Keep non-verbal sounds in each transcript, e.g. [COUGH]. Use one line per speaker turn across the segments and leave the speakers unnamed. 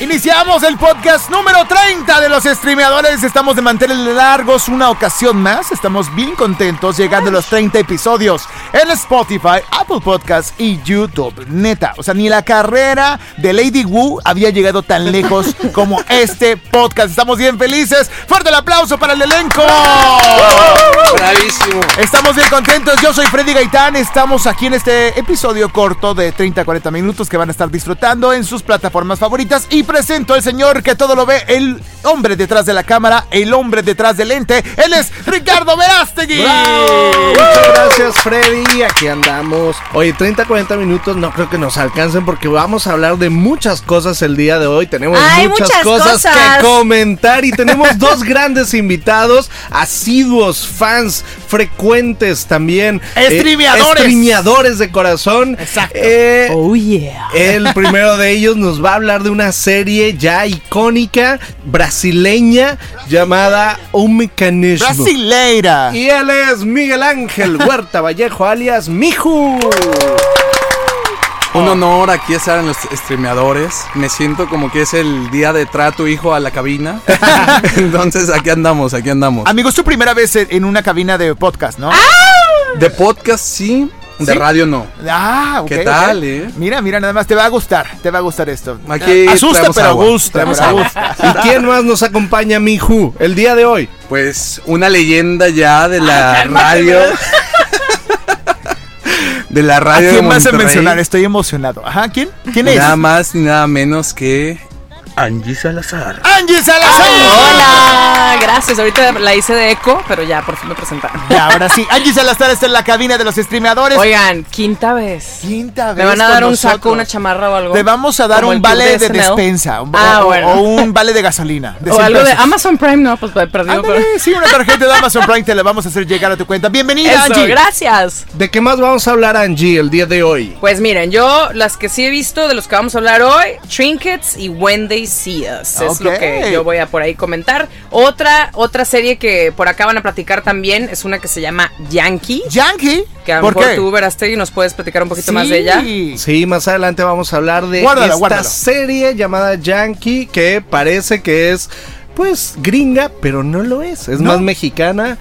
Iniciamos el podcast número 30 de los streameadores. Estamos de mantener largos una ocasión más. Estamos bien contentos llegando a los 30 episodios en Spotify, Apple Podcasts y YouTube. Neta, o sea, ni la carrera de Lady Wu había llegado tan lejos [LAUGHS] como este podcast. Estamos bien felices. Fuerte el aplauso para el elenco.
Bravísimo.
Estamos bien contentos. Yo soy Freddy Gaitán. Estamos aquí en este episodio corto de 30-40 minutos que van a estar disfrutando en sus plataformas favoritas. Y presento al señor que todo lo ve, el hombre detrás de la cámara, el hombre detrás del lente. Él es Ricardo Verástegui.
Muchas gracias, Freddy. Aquí andamos. Oye, 30, 40 minutos no creo que nos alcancen porque vamos a hablar de muchas cosas el día de hoy. Tenemos muchas,
muchas
cosas,
cosas.
que comentar y tenemos dos [LAUGHS] grandes invitados, asiduos, fans, frecuentes también. eh,
streameadores
de corazón.
Exacto.
Eh,
Oh yeah.
el primero de ellos nos va a hablar de una serie ya icónica brasileña llamada Un Mecanismo.
Brasileira.
Y él es Miguel Ángel Huerta [LAUGHS] Vallejo, alias Miju.
Un honor aquí estar en los streameadores. Me siento como que es el día de trato hijo a la cabina. [LAUGHS] Entonces aquí andamos, aquí andamos.
Amigo, es tu primera vez en en una cabina de podcast, ¿no?
De podcast sí, de
¿Sí?
radio no.
Ah, ok,
¿Qué tal, eh?
Mira, mira, nada más te va a gustar, te va a gustar esto.
Aquí
Asusta, pero
agua,
gusta.
¿Y quién más nos acompaña, Miju, el día de hoy?
Pues una leyenda ya de la radio. [LAUGHS] de la
¿A
radio
quién
de
vas a mencionar? Estoy emocionado. Ajá, ¿quién? ¿Quién es?
Nada más ni nada menos que Angie Salazar.
Angie Salazar.
Hola, gracias. Ahorita la hice de eco, pero ya por fin me presentaron.
Y ahora sí, Angie Salazar está en la cabina de los streameadores.
Oigan, quinta vez.
Quinta vez
¿Me van a dar un
nosotros.
saco, una chamarra o algo?
Te vamos a dar
Como
un vale de, despensa. un-
Ah,
o,
bueno.
o un vale de gasolina. de
O
100
algo de. Amazon Prime, no, pues perdido.
Ándale,
Pero...
sí, una tarjeta de [LAUGHS] Amazon Prime te la vamos a hacer llegar a tu cuenta. Bienvenida,
Eso,
Angie.
gracias.
¿De qué más vamos a hablar, Angie, el día de hoy?
Pues miren, yo las que sí he visto de los que vamos a hablar hoy, Trinkets y When Es lo que yo voy a por ahí comentar. Otra, otra serie que por acá van a platicar también es una que se llama Yankee.
Yankee.
Que a lo
¿Por
mejor
qué?
tú, Verastegui, nos puedes platicar un poquito más de ella.
Sí.
Sí, más adelante vamos a hablar de
Guárdalo,
esta
guárdalo.
serie llamada Yankee que parece que es, pues, gringa, pero no lo es. Es
¿No?
más mexicana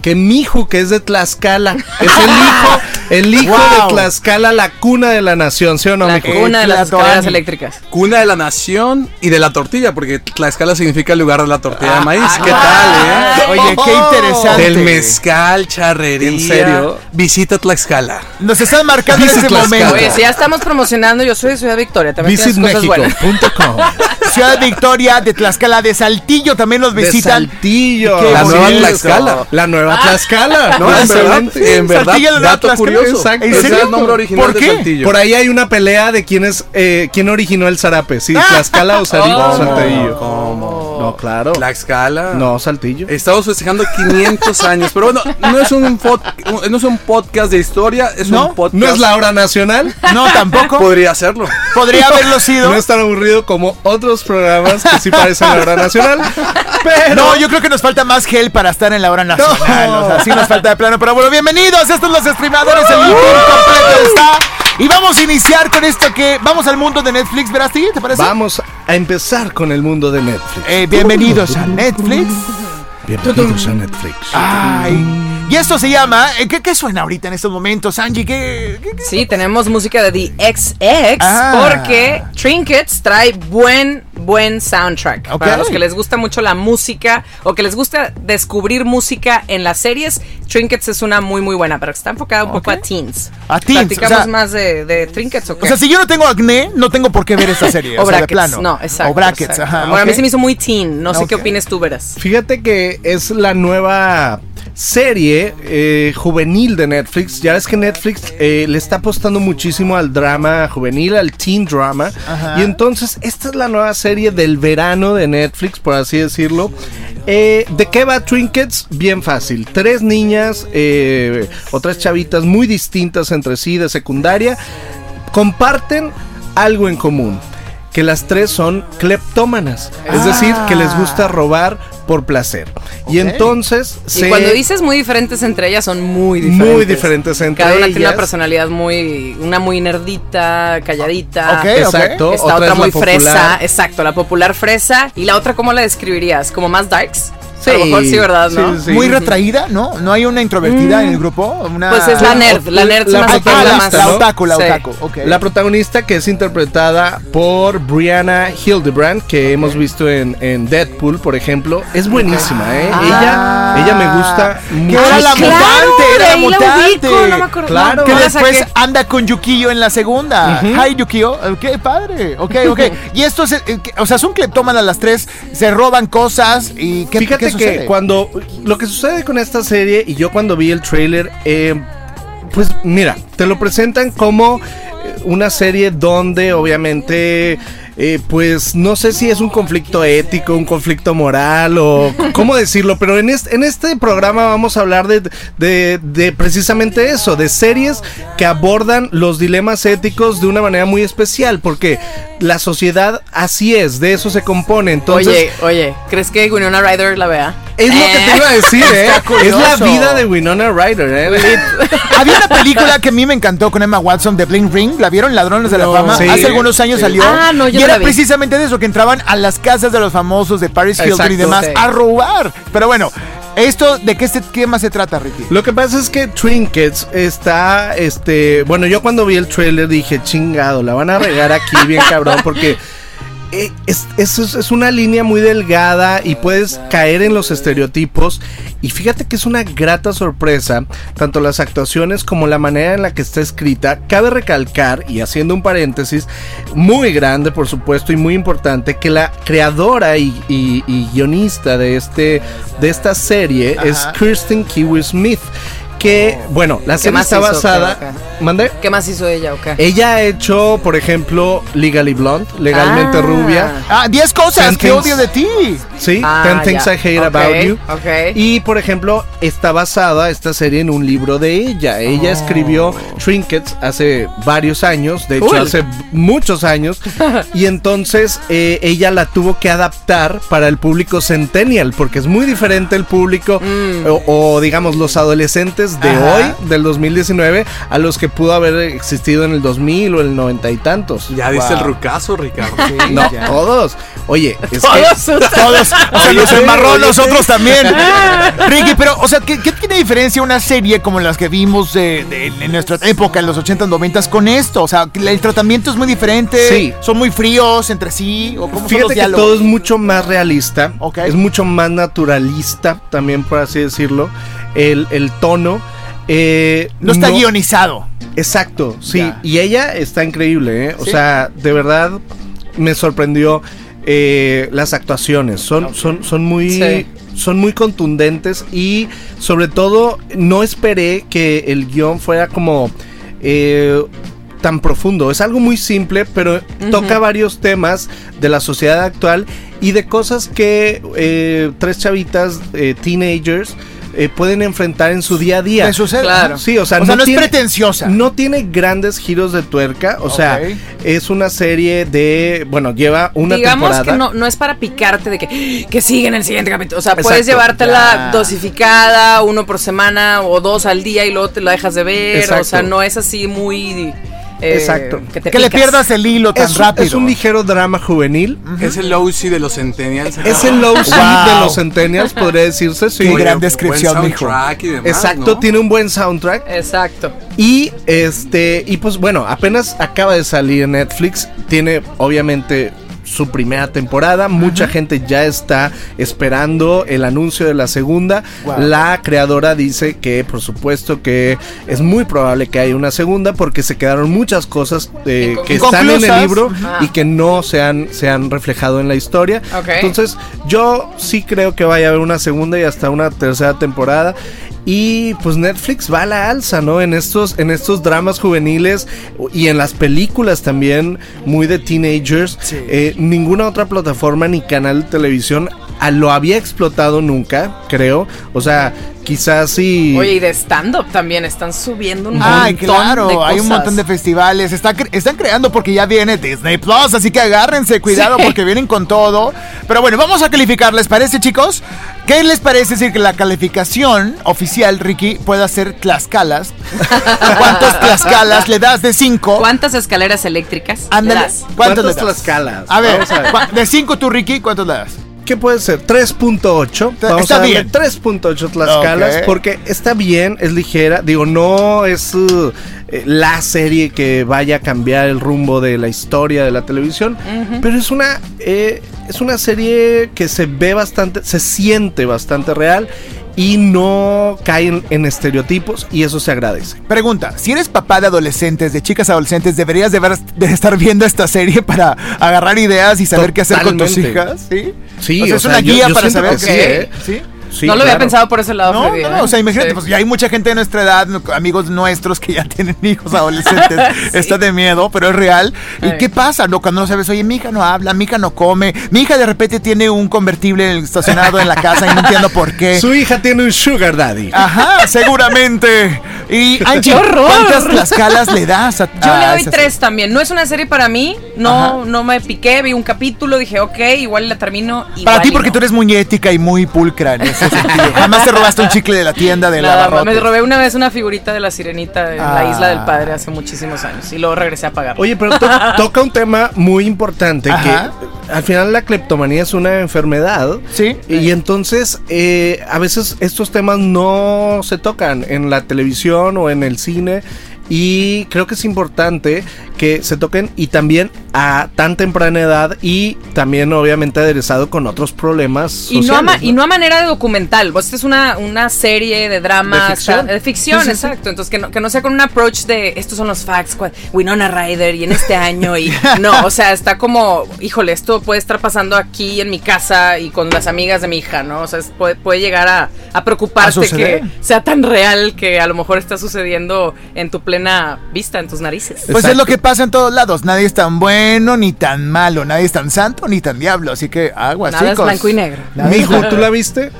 que Miju, que es de Tlaxcala. Es el hijo, [LAUGHS] el hijo
Wow.
de Tlaxcala, la cuna de la nación, ¿sí o no,
La cuna de las escaleras eléctricas.
Cuna de la nación y de la tortilla, porque Tlaxcala significa el lugar de la tortilla de maíz.
ah,
¿Qué
ah,
tal, eh?
Oye, qué interesante.
Del mezcal, charrería.
¿En serio?
Visita Tlaxcala.
Nos están marcando en
Visit
este
Tlaxcala.
momento.
Oye, si ya estamos promocionando, yo soy de Ciudad Victoria, también [LAUGHS]
Ciudad Victoria, de Tlaxcala, de Saltillo también nos
De
visitan.
Saltillo.
Qué
La nueva. Tlaxcala.
La nueva Tlaxcala.
No, en verdad, en verdad,
Saltillo,
dato
Tlaxcala.
Curioso.
Exacto.
¿En
Ese
serio?
es el nombre original
¿Por
de
qué?
Saltillo.
Por ahí hay una pelea de quién es eh, quién originó el zarape, sí, Tlaxcala o Sal-
Oh.
Saltillo.
¿Cómo?
No, claro.
Tlaxcala.
No, Saltillo.
Estamos festejando 500 [LAUGHS] años, pero bueno, no es un, no es un podcast de historia, es
¿No?
un podcast.
¿No es la hora nacional? [LAUGHS]
No, tampoco.
Podría serlo.
Podría haberlo sido.
No es tan aburrido como otros programas que sí parecen la hora nacional. [LAUGHS] Pero
No, yo creo que nos falta más gel para estar en la hora nacional.
No.
O sea, sí nos falta de plano. Pero bueno, bienvenidos. Estos son los streamadores. El team completo está. Y vamos a iniciar con esto que vamos al mundo de Netflix. ¿Verás, ¿te parece?
vamos a empezar con el mundo de Netflix.
Eh, bienvenidos a Netflix.
Bienvenidos a Netflix.
Ay. Y esto se llama. eh, ¿qué, qué suena ahorita en estos momentos, Angie? ¿Qué, qué- qué?
Sí, tenemos música de The XX
Ah.
porque Trinkets trae buen, buen soundtrack. Para los que les gusta mucho la música o que les gusta descubrir música en las series, Trinkets es una muy, muy buena, pero que está enfocada un poco a teens.
A teens,
¿Platicamos
o sea-
más de, de Trinkets o qué?
O sea, si yo no tengo acné, no tengo por qué ver esta [LAUGHS] serie.
o
o sea, de
brackets.
plano.
No, exacto.
O brackets,
exacto.
ajá.
Bueno, a mí se me hizo muy teen. No sé qué
Ok.
opines tú, Veras.
Fíjate que es la nueva serie eh, juvenil de Netflix. Ya ves que Netflix eh, le está apostando muchísimo al drama juvenil, al teen drama.
Ajá.
Y entonces esta es la nueva serie del verano de Netflix, por así decirlo. Eh, ¿De qué va Trinkets? Bien fácil. Tres niñas eh, o tres chavitas muy distintas entre sí de secundaria comparten algo en común. Que las tres son cleptómanas. Es decir, que les gusta robar por placer. Y entonces
Y cuando dices muy diferentes entre ellas, son muy diferentes.
Muy diferentes entre
Cada una tiene
ellas.
una personalidad muy. Una muy nerdita, calladita.
Ok,
Exacto.
Esta
otra
otra
es la
muy
popular.
fresa. Exacto, la popular fresa. ¿Y la otra cómo la describirías? ¿Como más darks? A lo
Sí,
mejor sí, ¿verdad? ¿no?
sí, sí.
Muy retraída, ¿no? No hay una introvertida en el grupo. Una...
Pues es la nerd. La nerd
La
Ah,
la
la,
más.
la otaku, la
Sí.
otaku.
La protagonista que es interpretada por Brianna Hildebrand, que hemos visto en, en Deadpool, por ejemplo, es buenísima, ¿eh?
Ah.
ella, ella me gusta
Que era la mutante, era la mutante.
ubico, no me acuerdo.
Claro.
No,
Que después
saqué.
anda con Yukio en la segunda.
Ujú.
Hi, Yukio. Qué padre. Ok, ok. [LAUGHS] y esto es, eh, o sea, son cleptómanas las tres, se roban cosas y ¿qué,
Fíjate que cuando lo que sucede con esta serie y yo cuando vi el trailer, eh, pues mira, te lo presentan como una serie donde obviamente eh, pues no sé si es un conflicto ético, un conflicto moral o [LAUGHS] cómo decirlo, pero en este, en este programa vamos a hablar de, de, de precisamente eso, de series que abordan los dilemas éticos de una manera muy especial, porque la sociedad así es, de eso se compone. Entonces,
Oye, oye, ¿crees que Winona Ryder la vea?
es lo que te iba a decir, ¿eh? [LAUGHS]
Está
Es la vida de Winona Ryder, ¿eh? [LAUGHS]
Había una película que a mí me encantó con Emma Watson de Bling Ring. ¿La vieron? Ladrones de la
No.
Fama.
Sí.
Hace algunos años
Sí.
salió.
Ah, no, yo
y era precisamente de eso, que entraban a las casas de los famosos de Paris Hilton y demás
Sí.
a robar. Pero bueno, ¿esto de qué, qué más se trata, Ricky?
Lo que pasa es que Trinkets está, este, bueno, yo cuando vi el trailer dije, chingado, la van a regar aquí bien cabrón porque es, es- es- es una línea muy delgada y puedes caer en los estereotipos y fíjate que es una grata sorpresa, tanto las actuaciones como la manera en la que está escrita. Cabe recalcar, y haciendo un paréntesis, muy grande por supuesto y muy importante, que la creadora y, y- y guionista de, este, de esta serie es. Kirsten Kiwi Smith. Que, bueno, la serie
más
está basada.
¿Qué, qué?
¿Mande?
¿Qué más hizo ella o qué?
Ella ha hecho, por ejemplo, Legally Blonde, legalmente
Ah.
rubia.
Ah, 10 cosas
Ten
que
Things-
odio de ti.
Sí,
Ah,
Ten Things. I Hate About You. Y por ejemplo, está basada esta serie en un libro de ella. Ella
Oh.
escribió Trinkets hace varios años, de hecho
Cool.
hace muchos años. [LAUGHS] y entonces eh, ella la tuvo que adaptar para el público centennial, porque es muy diferente el público
Mm.
o, o, digamos los adolescentes de
Ajá.
hoy, del 2019, a los que pudo haber existido en el 2000 o el 90 y tantos.
Ya diste el
Wow.
rucazo, Ricardo. [LAUGHS]
No,
ya.
todos. Oye, es que
Todos. [LAUGHS]
Todos. O sea,
sí,
embarró nosotros también. [LAUGHS] Ricky, pero, o sea, ¿qué, qué tiene diferencia una serie como las que vimos de- de- en nuestra época, en los 80s, 90s, con esto? O sea, el tratamiento es muy diferente.
Sí.
Son muy fríos entre sí. ¿O cómo son los
Fíjate que
diálogos?
todo es mucho más realista,
Ok.
es mucho más naturalista, también por así decirlo, el, el tono. eh,
No está guionizado.
Exacto, sí,
Ya.
y ella está increíble, ¿eh? o
Sí.
sea, de verdad me sorprendió eh, las actuaciones, son, son, son muy...
Sí.
Son muy contundentes y sobre todo no esperé que el guion fuera como eh, tan profundo. Es algo muy simple, pero toca varios temas de la sociedad actual y de cosas que eh, tres chavitas, eh, teenagers, eh, pueden enfrentar en su día a día.
¿Qué sucede?
Claro.
Sí, o sea,
O sea, no es
tiene-
pretenciosa.
No tiene grandes giros de tuerca, o sea, es una serie de, bueno, lleva una
Digamos
temporada.
que no, no es para picarte de que, que sigue en el siguiente capítulo. O sea,
Exacto.
puedes llevártela
Ya.
dosificada, uno por semana o dos al día y luego te la dejas de ver.
Exacto.
O sea, no es así muy. Eh,
Exacto.
Que, te
Que le pierdas el hilo tan
es,
rápido.
es un ligero drama juvenil.
Es el Lousi de los Centennials.
Es el low
Wow.
de los centennials, podría decirse, sí.
Qué
Oye,
gran descripción,
buen
mijo.
soundtrack y demás,
Exacto,
¿no?
tiene un buen soundtrack.
Exacto.
Y este, y pues bueno, apenas acaba de salir en Netflix. Tiene obviamente su primera temporada. Mucha gente ya está esperando el anuncio de la segunda.
Wow.
La creadora dice que por supuesto que es muy probable que haya una segunda porque se quedaron muchas cosas eh, que están en el libro
Ajá.
y que no se han, se han reflejado en la historia. Entonces yo sí creo que vaya a haber una segunda y hasta una tercera temporada. Y pues Netflix va a la alza, ¿no? En estos, en estos dramas juveniles y en las películas también muy de teenagers.
Sí.
Eh, ninguna otra plataforma ni canal de televisión lo había explotado nunca, creo. O sea, quizás sí.
Oye, y de stand-up también están subiendo un
Ay,
montón
claro,
de
hay un
cosas.
montón de festivales. Está cre- están creando porque ya viene Disney Plus, así que agárrense, cuidado
Sí.
porque vienen con todo. Pero bueno, vamos a calificar, ¿les parece, chicos? ¿Qué les parece decir que la calificación oficial, Ricky, pueda ser Tlaxcalas? [LAUGHS] ¿Cuántos Tlaxcalas le das de 5?
¿Cuántas escaleras eléctricas? le
Ándale.
¿Cuántas
das?
Tlaxcalas?
A ver,
Vamos a ver.
de 5 tú, Ricky, ¿cuántos le das?
¿Qué puede ser? 3.8.
Está-
Vamos
está
a darle
bien.
3.8 Tlaxcalas
Ok.
porque está bien, es ligera. Digo, no es uh, eh, la serie que vaya a cambiar el rumbo de la historia de la televisión, pero es una eh, es una serie que se ve bastante, se siente bastante real y no cae en, estereotipos y eso se agradece.
Pregunta, si eres papá de adolescentes, de chicas adolescentes, ¿deberías de, ver- de estar viendo esta serie para agarrar ideas y saber qué hacer con tus hijas? Sí.
Sí,
O sea,
o
es
sea,
una guía
yo
para saber
que
qué.
sí, ¿eh?
¿Sí?
Sí,
no lo había pensado por ese lado,
No,
Freddy,
no,
¿eh?
o sea, imagínate,
Sí.
pues ya hay mucha gente de nuestra edad, amigos nuestros que ya [LAUGHS] tienen hijos adolescentes. [LAUGHS] Está de miedo, pero es real. ¿Y
Ay.
qué pasa? No, cuando no sabes, oye, mi hija no habla, mi hija no come, mi hija de repente tiene un convertible estacionado en la casa y no entiendo por qué. [LAUGHS]
Su hija tiene un sugar daddy.
Ajá, seguramente. Y Angie,
¡Qué horror!
¿cuántas Tlaxcalas le das a
Yo
a
le doy tres también. No es una serie para mí. No,
Ajá.
no me piqué. Vi un capítulo, dije, ok, igual la termino.
Para ti, porque
no.
tú eres muy ética y muy pulcra en [LAUGHS] ese sentido. Jamás te robaste un chicle de la tienda de
Nada,
la
me robé una vez una figurita de la sirenita en
Ah.
la isla del padre hace muchísimos años y luego regresé a pagar.
Oye, pero to- [LAUGHS] toca un tema muy importante
Ajá.
que al final la cleptomanía es una enfermedad.
Sí.
Y entonces eh, a veces estos temas no se tocan en la televisión o en el cine. Y creo que es importante que se toquen y también a tan temprana edad y también obviamente aderezado con otros problemas.
Y no, a
sociales,
y no a manera de documental. Pues esta es una, una serie de drama.
De ficción.
está- de ficción,
Sí, sí, sí.
exacto. Entonces, que no, que no sea con un approach de estos son los facts, Winona Ryder y en este año. y [LAUGHS] No, o sea, está como, híjole, esto puede estar pasando aquí en mi casa y con las amigas de mi hija, ¿no? O sea, es- puede, puede llegar a, a
¿A
preocuparte que sea tan real que a lo mejor está sucediendo en tu plena vista, en tus narices.
Pues es lo que pasa en todos lados. Nadie es tan bueno ni tan malo. Nadie es tan santo ni tan diablo. Así que aguas,
Nada es
chicos.
blanco y negro.
Es
Mijo, ¿tú la viste?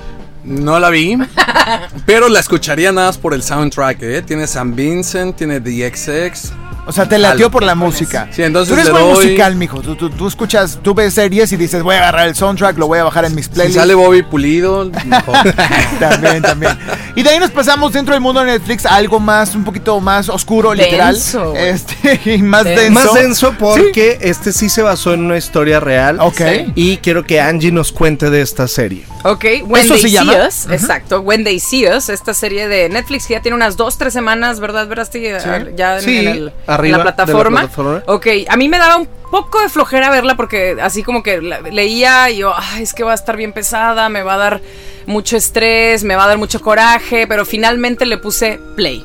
No la vi, [LAUGHS] pero la escucharía nada más por el soundtrack, ¿eh? Tiene San Vincent, tiene The XX.
O sea, te latió por la música.
Sí, entonces
Tú eres
le
buen
doy-
musical, mijo. Tú, tú, tú escuchas, tú ves series y dices, voy a agarrar el soundtrack, lo voy a bajar en mis
Si
playlists.
sale Bobby Pulido, mejor. [LAUGHS]
también, también. Y de ahí nos pasamos dentro del mundo de Netflix a algo más, un poquito más oscuro, literal.
Denso.
Este, [LAUGHS] y más
Denso.
denso.
Más denso porque este sí se basó en una historia real.
Ok.
Y quiero que Angie nos cuente de esta serie.
Ok, When
¿Eso
They
se
See
llama?
Us, exacto, When They See Us, esta serie de Netflix que ya tiene unas dos, tres semanas, ¿verdad, Verasti? Ya en,
Sí,
en el-
arriba
la
de la
plataforma.
plataforma.
Ok, a mí me daba un poco de flojera verla porque así como que leía y yo, ay, es que va a estar bien pesada, me va a dar mucho estrés, me va a dar mucho coraje, pero finalmente le puse play.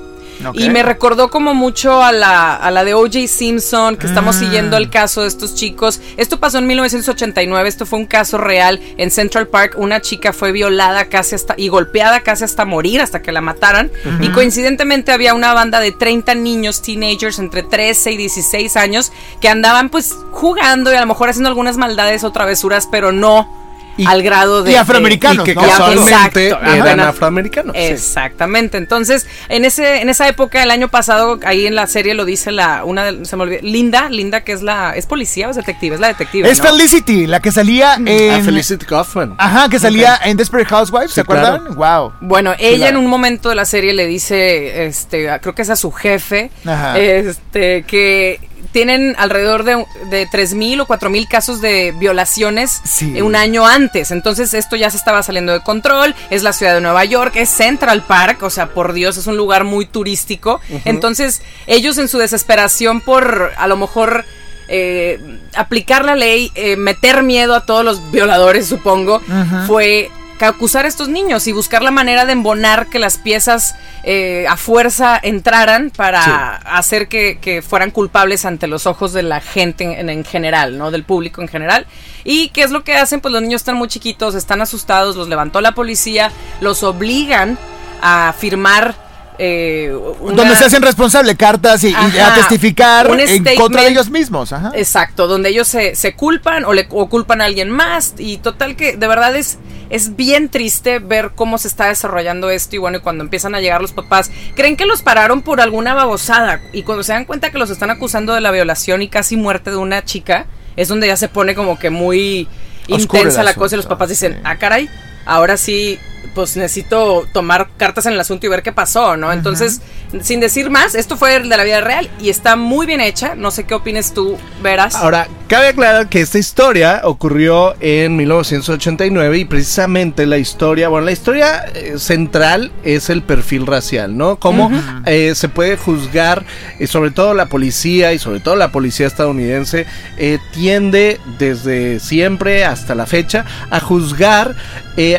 Y me recordó como mucho a la, a la de O.J. Simpson, que estamos
Mm.
siguiendo el caso de estos chicos. Esto pasó en 1989, esto fue un caso real en Central Park. Una chica fue violada casi hasta y golpeada casi hasta morir, hasta que la mataran. Y coincidentemente había una banda de 30 niños, teenagers, entre 13 y 16 años, que andaban pues jugando y a lo mejor haciendo algunas maldades o travesuras, pero no
Y-
al grado de...
y afroamericanos,
y que
¿no?
casualmente
Exacto,
eran
ajá.
afroamericanos. sí.
Exactamente. Entonces, en ese, en esa época, el año pasado, ahí en la serie lo dice la, una de- se me olvidó, Linda, Linda, que es la, es policía o es detective, es la detective.
Es
¿no?
Felicity, la que salía
A
en.
Felicity Kaufman.
Ajá, que salía en Desperate Housewives, ¿se
claro.
acuerdan? Wow.
Bueno, ella
Claro.
en un momento de la serie le dice, este, creo que es a su jefe,
Ajá.
este, que tienen alrededor de, de 3.000 o 4.000 casos de violaciones
Sí.
un año antes. Entonces esto ya se estaba saliendo de control. Es la ciudad de Nueva York, es Central Park, o sea, por Dios, es un lugar muy turístico. Entonces ellos en su desesperación por a lo mejor eh, aplicar la ley, eh, meter miedo a todos los violadores, supongo, fue acusar a estos niños y buscar la manera de embonar que las piezas eh, a fuerza entraran para hacer que, que fueran culpables ante los ojos de la gente en, en general, ¿no? Del público en general. ¿Y qué es lo que hacen? Pues los niños están muy chiquitos, están asustados, los levantó la policía, los obligan a firmar eh, una-
Donde se hacen responsable cartas y, a testificar en contra de ellos mismos. Ajá.
Exacto, donde ellos se, se culpan o le o culpan a alguien más. Y total que de verdad es, es bien triste ver cómo se está desarrollando esto. Y bueno, y cuando empiezan a llegar los papás, creen que los pararon por alguna babosada. Y cuando se dan cuenta que los están acusando de la violación y casi muerte de una chica, es donde ya se pone como que muy intensa la cosa y los papás dicen, ah, caray, ahora sí, pues necesito tomar cartas en el asunto y ver qué pasó, ¿no? Entonces, sin decir más, esto fue de la vida real y está muy bien hecha. No sé qué opines tú, Veras.
Ahora, cabe aclarar que esta historia ocurrió en 1989 y precisamente la historia, bueno, la historia eh, central es el perfil racial, ¿no? Cómo eh, se puede juzgar, y sobre todo la policía y sobre todo la policía estadounidense, eh, tiende desde siempre hasta la fecha a juzgar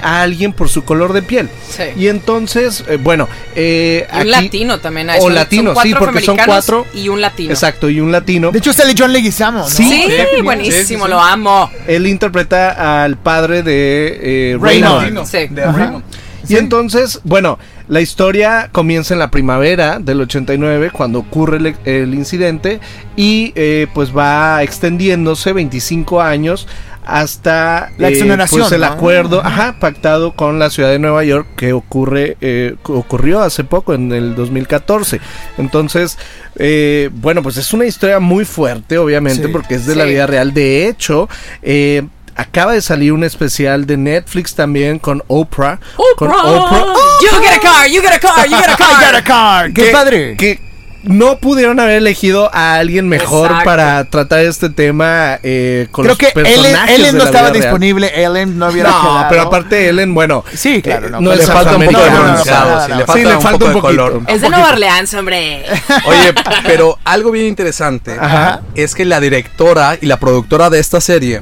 a alguien por su color de piel.
Sí.
Y entonces, eh, bueno, eh,
un
aquí-
latino también hay.
O
Son-
latino,
son
sí, porque son cuatro.
Y un latino.
Exacto, y un latino.
De hecho, sale John Leguizamo, ¿no?
Sí.
Buenísimo,
sí, sí.
lo amo.
Él interpreta al padre de eh,
Raymond.
Raymond.
Sí.
De Raymond.
Y entonces, bueno, la historia comienza en la primavera del 89, cuando ocurre el, el incidente, y eh, pues va extendiéndose 25 años hasta
La
eh, pues el
¿no?
acuerdo ajá, pactado con la ciudad de Nueva York que ocurre eh, ocurrió hace poco en el 2014 entonces eh, bueno pues es una historia muy fuerte obviamente
Sí.
porque es de la vida real de hecho eh, Acaba de salir un especial de Netflix también con Oprah. Con Oprah.
You get a car, you get a car, you get a [LAUGHS]
I got
car.
a car. ¡Qué padre!
Que no pudieron haber elegido a alguien mejor
Exacto.
para tratar este tema eh, con
Creo
los
que Ellen,
personajes
Ellen
de
no
la
estaba
vida real.
disponible. Ellen no hubiera
No,
quedado.
pero aparte Ellen, bueno.
Sí, claro,
eh,
no,
no
pero
es
Le falta un poco de
No, no, no,
bronceado,
no,
sí,
no,
le
no.
falta
Sí, le
un poco
un
de color.
Es de Nueva Orleans, hombre. [LAUGHS]
Oye, pero algo bien interesante
Ajá.
es que la directora y la productora de esta serie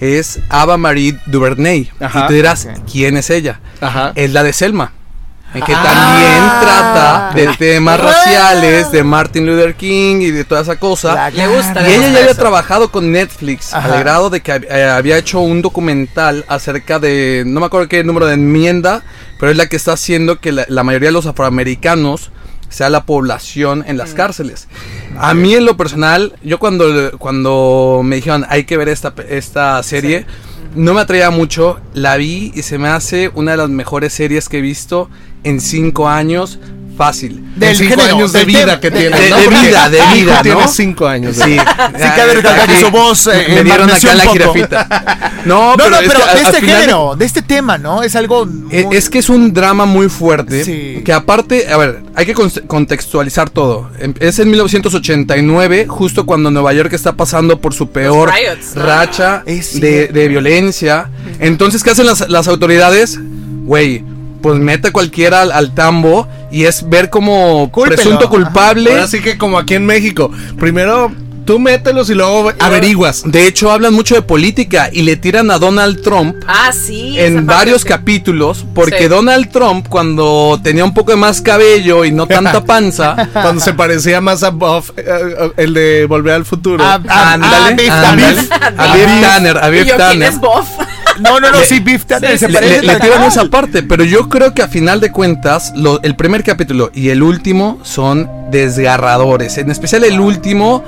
es Ava Marie Duvernay.
Ajá.
Y te dirás. ¿quién es ella?
Ajá.
Es la de Selma. En que
Ah.
también trata de temas raciales, de Martin Luther King y de toda esa cosa.
Le gusta,
Y ella ya había
eso.
trabajado con Netflix
Ajá.
al grado de que eh, había hecho un documental acerca de, no me acuerdo qué número de enmienda, pero es la que está haciendo que la, la mayoría de los afroamericanos sea la población en
Mm.
las cárceles. A mí en lo personal, yo cuando, cuando me dijeron hay que ver esta, pe- esta serie, no me atraía mucho, la vi y se me hace una de las mejores series que he visto en cinco años fácil.
Del
cinco
género,
años de vida que
de-
tiene.
de-
¿no?
de vida, de vida, ¿no?
Tiene cinco años. de
Sí,
vida.
Sí, cabe recalcar que su voz eh,
me dieron acá la jirafita. No,
No,
pero,
no,
es
pero
que al-
de este
final-
género, de este tema, ¿no? Es algo.
Eh,
muy-
Es que es un drama muy fuerte.
Sí.
Que aparte, a ver, hay que con- contextualizar todo. Em- Es en 1989, justo cuando Nueva York está pasando por su peor
riots, ¿no?
racha
Es
de, de violencia. Entonces, ¿qué hacen las, las autoridades? Güey, pues mete a cualquiera al, al tambo y es ver como
Cúlpelo.
presunto culpable.
Ahora sí que como aquí en México. Primero tú mételos y luego averiguas.
De hecho, hablan mucho de política y le tiran a Donald Trump
Ah, sí.
en varios capítulos, porque
Sí.
Donald Trump, cuando tenía un poco de más cabello y no tanta [LAUGHS] panza,
Cuando se parecía más a Buff, eh, eh, el de Volver al Futuro.
Ah, ah,
ándale,
ah,
a Biff Tanner, a
Y yo, ¿quién
Tanner.
es Boff?
No, no, no, sí, Biff Tanner se parece.
le- tiran esa parte, pero yo creo que a final de cuentas, lo- el primer capítulo y el último son desgarradores. En especial el último,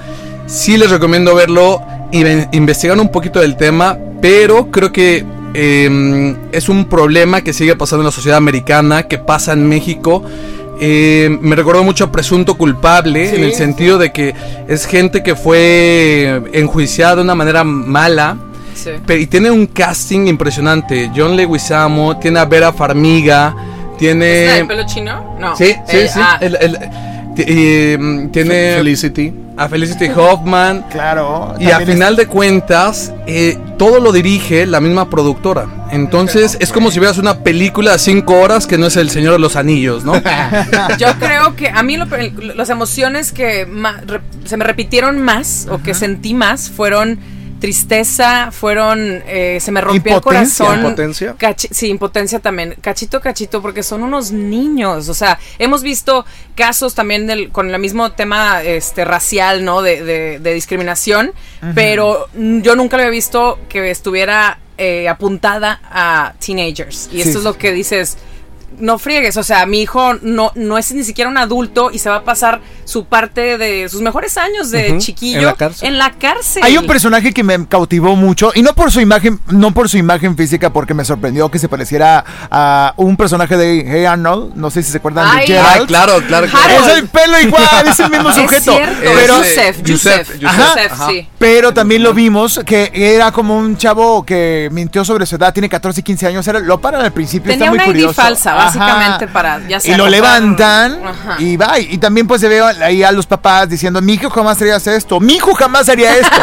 sí les recomiendo verlo y investigar un poquito del tema, pero creo que eh, es un problema que sigue pasando en la sociedad americana, que pasa en México. Eh, me recordó mucho a Presunto Culpable, en el sentido de que es gente que fue enjuiciada de una manera mala.
Sí.
Pero, y tiene un casting impresionante. John Leguizamo, tiene a Vera Farmiga,
¿Es
tiene...
del pelo chino? No.
Sí, sí,
Eh,
sí.
ah,
El- el- mm, tiene
Felicity.
a Felicity Hoffman.
Claro.
Y a final de cuentas, eh, todo lo dirige la misma productora. Entonces, es como si vieras una película de cinco horas que no es El Señor de los Anillos, ¿no? [LAUGHS]
Yo creo que a mí lo- las emociones que ma- re- se me repitieron más o que sentí más fueron tristeza, fueron, eh, se me rompió
Impotencia.
el corazón.
Impotencia.
Cachi- sí, impotencia también. Cachito, cachito, porque son unos niños. O sea, hemos visto casos también del, con el mismo tema este, racial, ¿no? De, de- de discriminación, pero yo nunca lo había visto que estuviera eh, apuntada a teenagers. Y
Sí,
esto es lo que dices. No friegues, o sea, mi hijo no, no es ni siquiera un adulto y se va a pasar su parte de sus mejores años de chiquillo
en la cárcel.
en la cárcel.
Hay un personaje que me cautivó mucho y no por su imagen, no por su imagen física, porque me sorprendió que se pareciera a un personaje de Hey Arnold. No sé si se acuerdan
Ay.
de Gerald.
Ah, claro, claro, claro.
Es el pelo igual, es el mismo
Es
sujeto.
cierto,
pero,
Yusef,
ajá.
sí.
pero también lo vimos que era como un chavo que mintió sobre su edad, tiene 14 y 15 años. Era, lo paran al principio.
Tenía
está muy
una ID
curioso.
falsa,
Ajá.
básicamente, para ya
Y
sea
lo
comprar-
levantan
Ajá.
y va. Y también pues se ve ahí a los papás diciendo, mi hijo jamás haría esto, mi hijo jamás haría esto. [LAUGHS]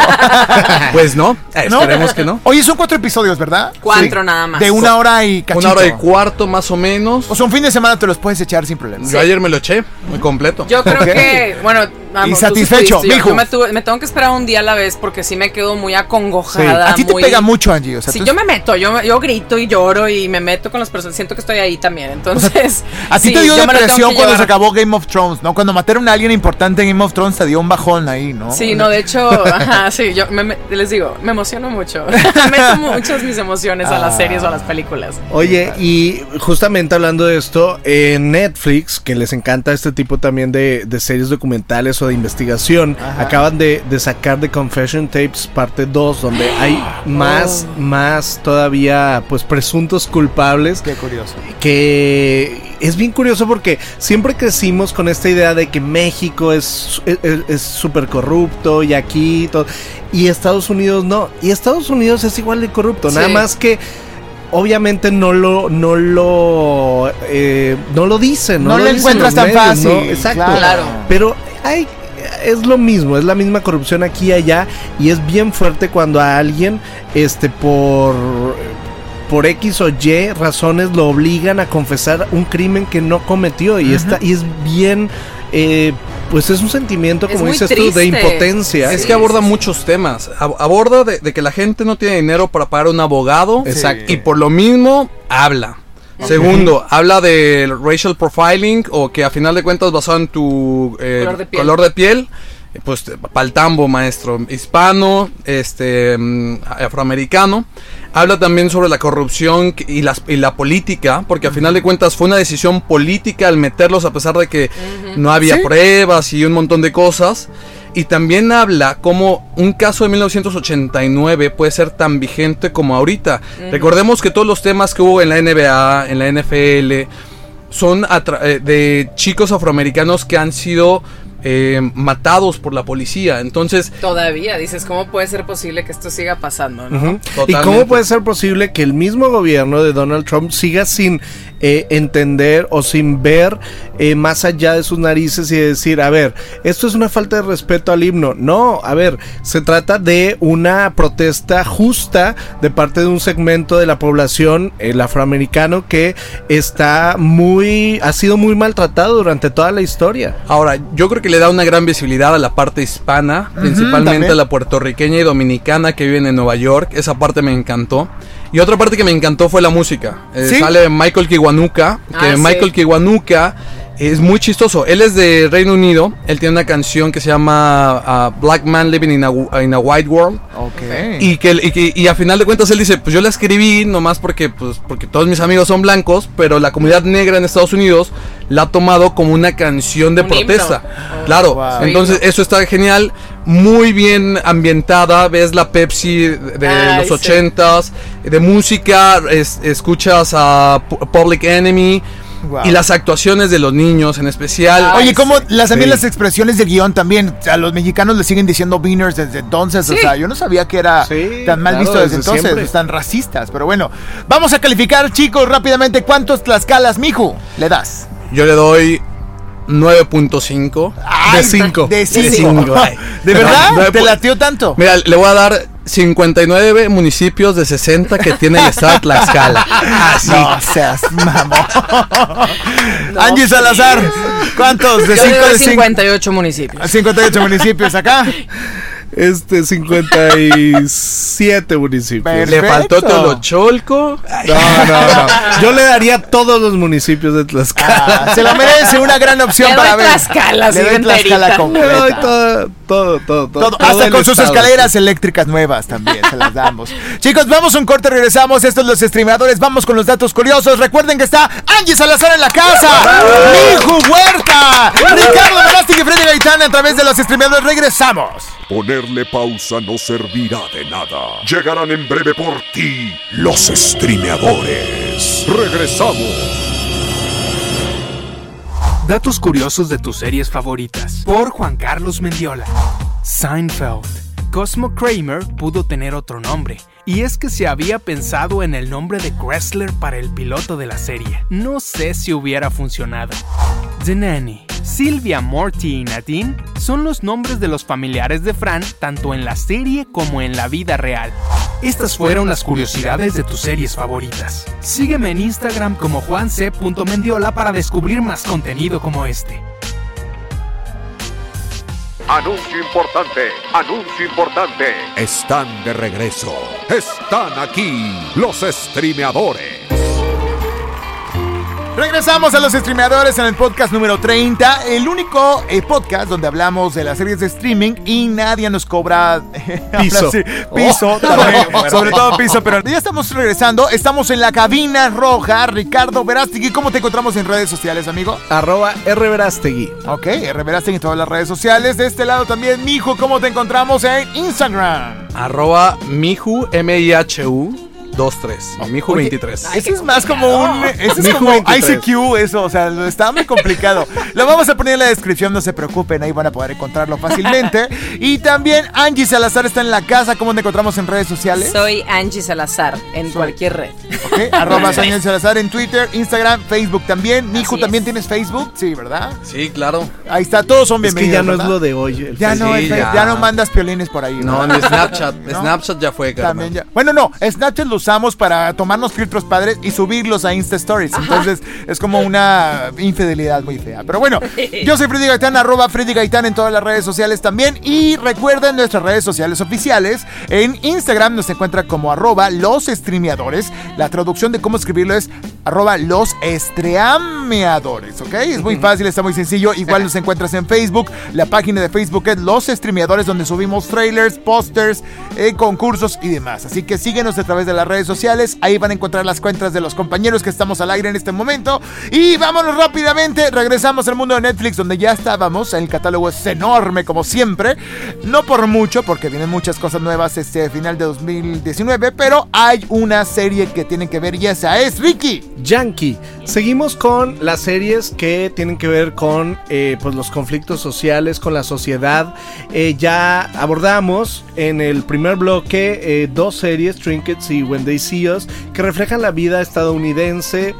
[LAUGHS]
Pues no,
¿No?
esperemos que no.
Oye, son cuatro episodios, ¿verdad?
Cuatro nada más.
De una hora y cachito.
Una hora y cuarto más o menos.
O sea, un fin de semana te los puedes echar sin problema.
Yo ayer me lo eché, muy completo.
Yo creo que, bueno, vamos, sí
satisfecho, mijo.
Yo me, tuve- me tengo que esperar un día a la vez porque sí me quedo muy acongojada.
A ti te
muy-
pega mucho, Angie. O sea,
Sí,
tú-
yo me meto, yo, yo grito y lloro y me meto con las personas. Siento que estoy ahí también. Entonces.
A ti
sí,
te dio depresión cuando se acabó Game of Thrones, ¿no? Cuando mataron a alguien importante en Game of Thrones te dio un bajón ahí, ¿no?
Sí, no, de hecho, ajá, sí, yo me- me- les digo, me emociono mucho. [LAUGHS] Meto muchas mis emociones a las
Ah.
series o a las películas.
Oye, y justamente hablando de esto, en Netflix, que les encanta este tipo también de, de series documentales de investigación,
Ajá.
acaban de, de sacar The Confession Tapes parte 2, donde hay más, más todavía, pues, presuntos culpables
Qué curioso.
que es bien curioso porque siempre crecimos con esta idea de que México es es súper corrupto y aquí todo y Estados Unidos no y Estados Unidos es igual de corrupto
Sí.
nada más que obviamente no lo no lo eh, no lo dicen
No
lo
lo encuentras tan
medios,
fácil.
¿no? exacto.
Claro.
pero hay es lo mismo, es la misma corrupción aquí y allá y es bien fuerte cuando a alguien este por por X o Y razones lo obligan a confesar un crimen que no cometió y está y es bien eh, pues es un sentimiento como dices tú de
triste.
impotencia.
Es que aborda
sí, sí.
muchos temas. Ab- aborda de, de que la gente no tiene dinero para pagar un abogado.
Exacto.
Y por lo mismo, habla. Segundo, habla del racial profiling o que a final de cuentas basado en tu eh,
Color de piel.
color de piel, eh, pues pal tambo, maestro. Hispano, este, mm, afroamericano. Habla también sobre la corrupción y, las, y la política, porque a final de cuentas fue una decisión política al meterlos a pesar de que no había
Sí.
pruebas y un montón de cosas. Y también habla como un caso de 1989 puede ser tan vigente como ahorita. Recordemos que todos los temas que hubo en la NBA, en la NFL, son eh, de chicos afroamericanos que han sido eh, matados por la policía. Entonces,
Todavía dices, ¿cómo puede ser posible que esto siga pasando? no?
¿Y cómo puede ser posible que el mismo gobierno de Donald Trump siga sin eh, entender o sin ver eh, más allá de sus narices y decir, a ver, esto es una falta de respeto al himno? No, a ver, se trata de una protesta justa de parte de un segmento de la población, el afroamericano, que está muy, ha sido muy maltratado durante toda la historia.
Ahora, yo creo que le da una gran visibilidad a la parte hispana, principalmente
también.
a la puertorriqueña y dominicana que viven en Nueva York. Esa parte me encantó. Y otra parte que me encantó fue la música. Eh,
¿Sí?
Sale Michael Kiwanuka, que
Ah, sí.
Michael Kiwanuka es muy chistoso. Él es de Reino Unido. Él tiene una canción que se llama ah, Black Man Living in a, in a White World.
Ok.
Y que, y, que- y a final de cuentas él dice, pues yo la escribí nomás porque, pues, porque todos mis amigos son blancos, pero la comunidad negra en Estados Unidos la ha tomado como una canción de
Un
protesta.
himno.
Claro,
Wow.
entonces eso está genial, muy bien ambientada, ves la Pepsi de,
Ay,
los
sí.
ochentas, de música, es- escuchas a Pu- Public Enemy
Wow.
y las actuaciones de los niños en especial.
Ay,
Oye, como las, también
Sí.
las expresiones del guion también, a los mexicanos le siguen diciendo beaners desde entonces, o
Sí.
sea, yo no sabía que era
Sí,
tan mal
claro,
visto desde,
desde
entonces,
siempre.
están racistas, pero bueno, vamos a calificar chicos rápidamente, ¿cuántos tlaxcalas, mijo, le das?
Yo le doy 9.5.
Ay,
De cinco.
De
De
5.
cinco, ay.
¿De verdad?
No, no,
¿Te latió tanto?
Mira, le voy a dar 59 municipios de 60 que tiene el estado de Tlaxcala. Así.
No seas mamón. [LAUGHS] Angie Salazar, ¿cuántos? De
Yo
5
digo
de 5.
58 municipios.
58 municipios acá. [LAUGHS]
Este, 57 municipios.
Perfecto.
Le faltó Tolocholco.
No, no, no. Yo le daría todos los municipios de Tlaxcala.
Ah, se lo merece, una gran opción
Le
para ver.
Tlaxcala,
Le doy Tlaxcala
enterita.
Le doy
completa.
todo, todo, todo, todo.
Todo,
todo
hasta con sus
estado.
escaleras eléctricas nuevas también se las damos. Chicos, vamos a un corte, regresamos. Estos los streamadores. Vamos con los datos curiosos. Recuerden que está Angie Salazar en la casa. Miju Huerta. Ricardo Verástegui y Freddy Gaitán a través de los streamadores. Regresamos.
Ponerle pausa no servirá de nada. Llegarán en breve por ti los streameadores. Regresamos.
Datos curiosos de tus series favoritas. Por Juan Carlos Mendiola. Seinfeld. Cosmo Kramer pudo tener otro nombre. Y es que se había pensado en el nombre de Kressler para el piloto de la serie. No sé si hubiera funcionado. The Nanny. Silvia, Morty y Nadine son los nombres de los familiares de Fran tanto en la serie como en la vida real. Estas fueron las curiosidades de tus series favoritas. Sígueme en Instagram como juanc.mendiola para descubrir más contenido como este.
Anuncio importante, anuncio importante.
Están de regreso. Están aquí los streameadores.
Regresamos a los streameadores en el podcast número 30, el único eh, podcast donde hablamos de las series de streaming y nadie nos cobra [LAUGHS]
Piso.
sí, piso, también, [LAUGHS] sobre todo piso, pero ya estamos regresando, estamos en la cabina roja, Ricardo Verástegui, ¿cómo te encontramos en redes sociales, amigo?
Arroba R. Verástegui.
Ok, R Verástegui en todas las redes sociales, de este lado también, mijo, ¿cómo te encontramos en Instagram?
Arroba Mihu, M-I-H-U, 23. o Mihu
Oye,
23.
Eso es más como un. Eso es
Mijo
como
23.
ICQ, eso. O sea, lo- está muy complicado. Lo vamos a poner en la descripción, no se preocupen. Ahí van a poder encontrarlo fácilmente. [LAUGHS] Y también Angie Salazar está en la casa. ¿Cómo te encontramos en redes sociales?
Soy Angie Salazar en cualquier red.
Ok, [LAUGHS] Arroba soy Angie Salazar en Twitter, Instagram, Facebook también. Mijo, también
es.
tienes Facebook. Sí, ¿verdad?
Sí, claro.
Ahí está, todos son
Es que
bienvenidos.
ya no es lo de hoy. el
Ya no,
Sí,
es ya.
ya.
no mandas piolines por ahí.
No,
¿verdad?
ni Snapchat. [LAUGHS]
¿No?
Snapchat ya fue, carnal.
También ya. Bueno, no, Snapchat lo usamos para tomarnos filtros padres y subirlos a Insta Stories. Entonces es como una infidelidad muy fea. Pero bueno, [LAUGHS] yo soy Freddy Gaitán, arroba Freddy Gaitán en todas las redes sociales también. Y recuerden nuestras redes sociales oficiales. En Instagram nos encuentra como arroba los streameadores. La traducción de cómo escribirlo es arroba los estreameadores, ¿ok? Es muy fácil, está muy sencillo. Igual [LAUGHS] nos encuentras en Facebook. La página de Facebook es Los Streameadores, donde subimos trailers, pósters, eh, concursos y demás. Así que síguenos a través de las redes sociales. Ahí van a encontrar las cuentas de los compañeros que estamos al aire en este momento. Y vámonos rápidamente. Regresamos al mundo de Netflix, donde ya estábamos. El catálogo es enorme, como siempre. No por mucho, porque vienen muchas cosas nuevas este final de 2019. Pero hay una serie que tienen que ver y esa es Ricky.
Yankee. Seguimos con las series que tienen que ver con eh, pues los conflictos sociales, con la sociedad. Eh, ya abordamos en el primer bloque eh, dos series, Trinkets y When They See Us, que reflejan la vida estadounidense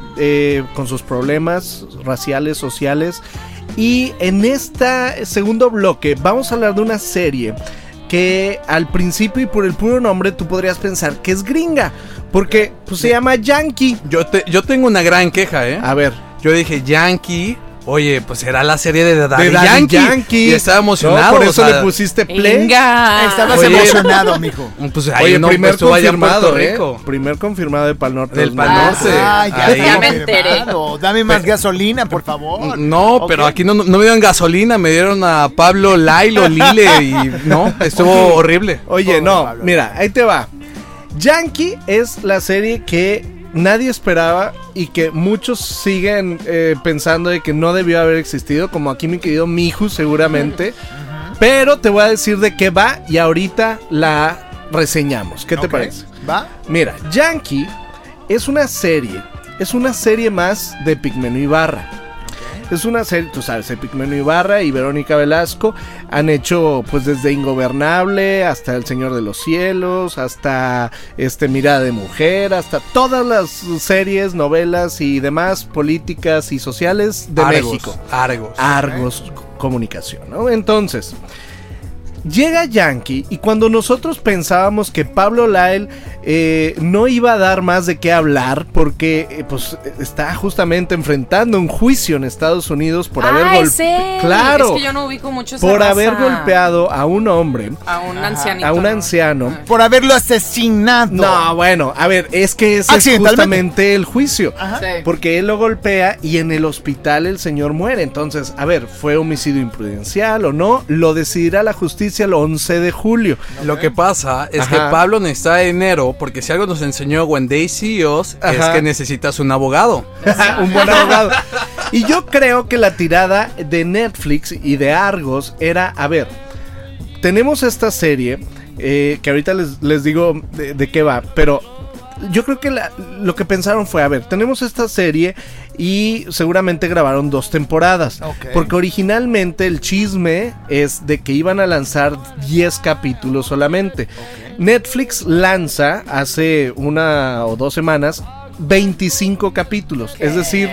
con sus problemas raciales, sociales. Y en este segundo bloque vamos a hablar de una serie que al principio y por el puro nombre tú podrías pensar que es gringa, porque pues, se llama Yankee.
Yo, te- yo tengo una gran queja, ¿eh?
A ver,
Yo dije, Yankee. Oye, pues era la serie de Daddy,
de Daddy
Yankee. Y estaba emocionado.
No, por
o
eso
sea,
le pusiste play.
Venga.
Estabas
Oye.
emocionado, mijo. [LAUGHS]
Pues ahí
Oye,
no,
primer
pues,
confirmado, ¿eh?
Rico.
Primer confirmado de Pal Norte.
Del Pal Norte.
Ah, ya,
me enteré.
Dame más gasolina, por favor.
No, pero aquí no, no me dieron gasolina, me dieron a Pablo Lailo, Lile y no, estuvo horrible.
Oye, no,
Pablo.
mira, ahí te va. Yankee es la serie que nadie esperaba y que muchos siguen eh, pensando de que no debió haber existido, como aquí mi querido Miju seguramente. Pero te voy a decir de qué va y ahorita la reseñamos. ¿Qué te parece?
¿Va?
Mira, Yankee es una serie, es una serie más de Pigmeno Ibarra. Es una serie, tú sabes, Epigmenio Ibarra y Verónica Velasco han hecho pues desde Ingobernable hasta El Señor de los Cielos, hasta este Mirada de Mujer, hasta todas las series, novelas y demás políticas y sociales de
Argos,
México.
Argos.
Argos Comunicación, ¿no? Entonces, llega Yankee y cuando nosotros pensábamos que Pablo Lyle eh, no iba a dar más de qué hablar porque eh, pues está justamente enfrentando un juicio en Estados Unidos por haber
Ah, es
golpeado,
él.
claro,
Es que yo no ubico mucho esa
por
raza.
haber golpeado a un hombre,
A un ancianito.
a un
¿no?
anciano.
Por haberlo asesinado.
No, bueno, a ver, es que ese es justamente el juicio.
Sí.
Porque él lo golpea y en el hospital el señor muere. Entonces, a ver, ¿fue homicidio imprudencial o no? Lo decidirá la justicia el 11 de julio.
Lo que pasa es que. Pablo necesita dinero porque si algo nos enseñó See Us es que necesitas un abogado. [LAUGHS]
un buen abogado. [LAUGHS] Y yo creo que la tirada de Netflix y de Argos era, a ver, tenemos esta serie eh, que ahorita les, les digo de, de qué va, pero yo creo que la- lo que pensaron fue, a ver, tenemos esta serie y seguramente grabaron dos temporadas. Porque originalmente el chisme es de que iban a lanzar 10 capítulos solamente. Netflix lanza hace una o dos semanas 25 capítulos. Es decir,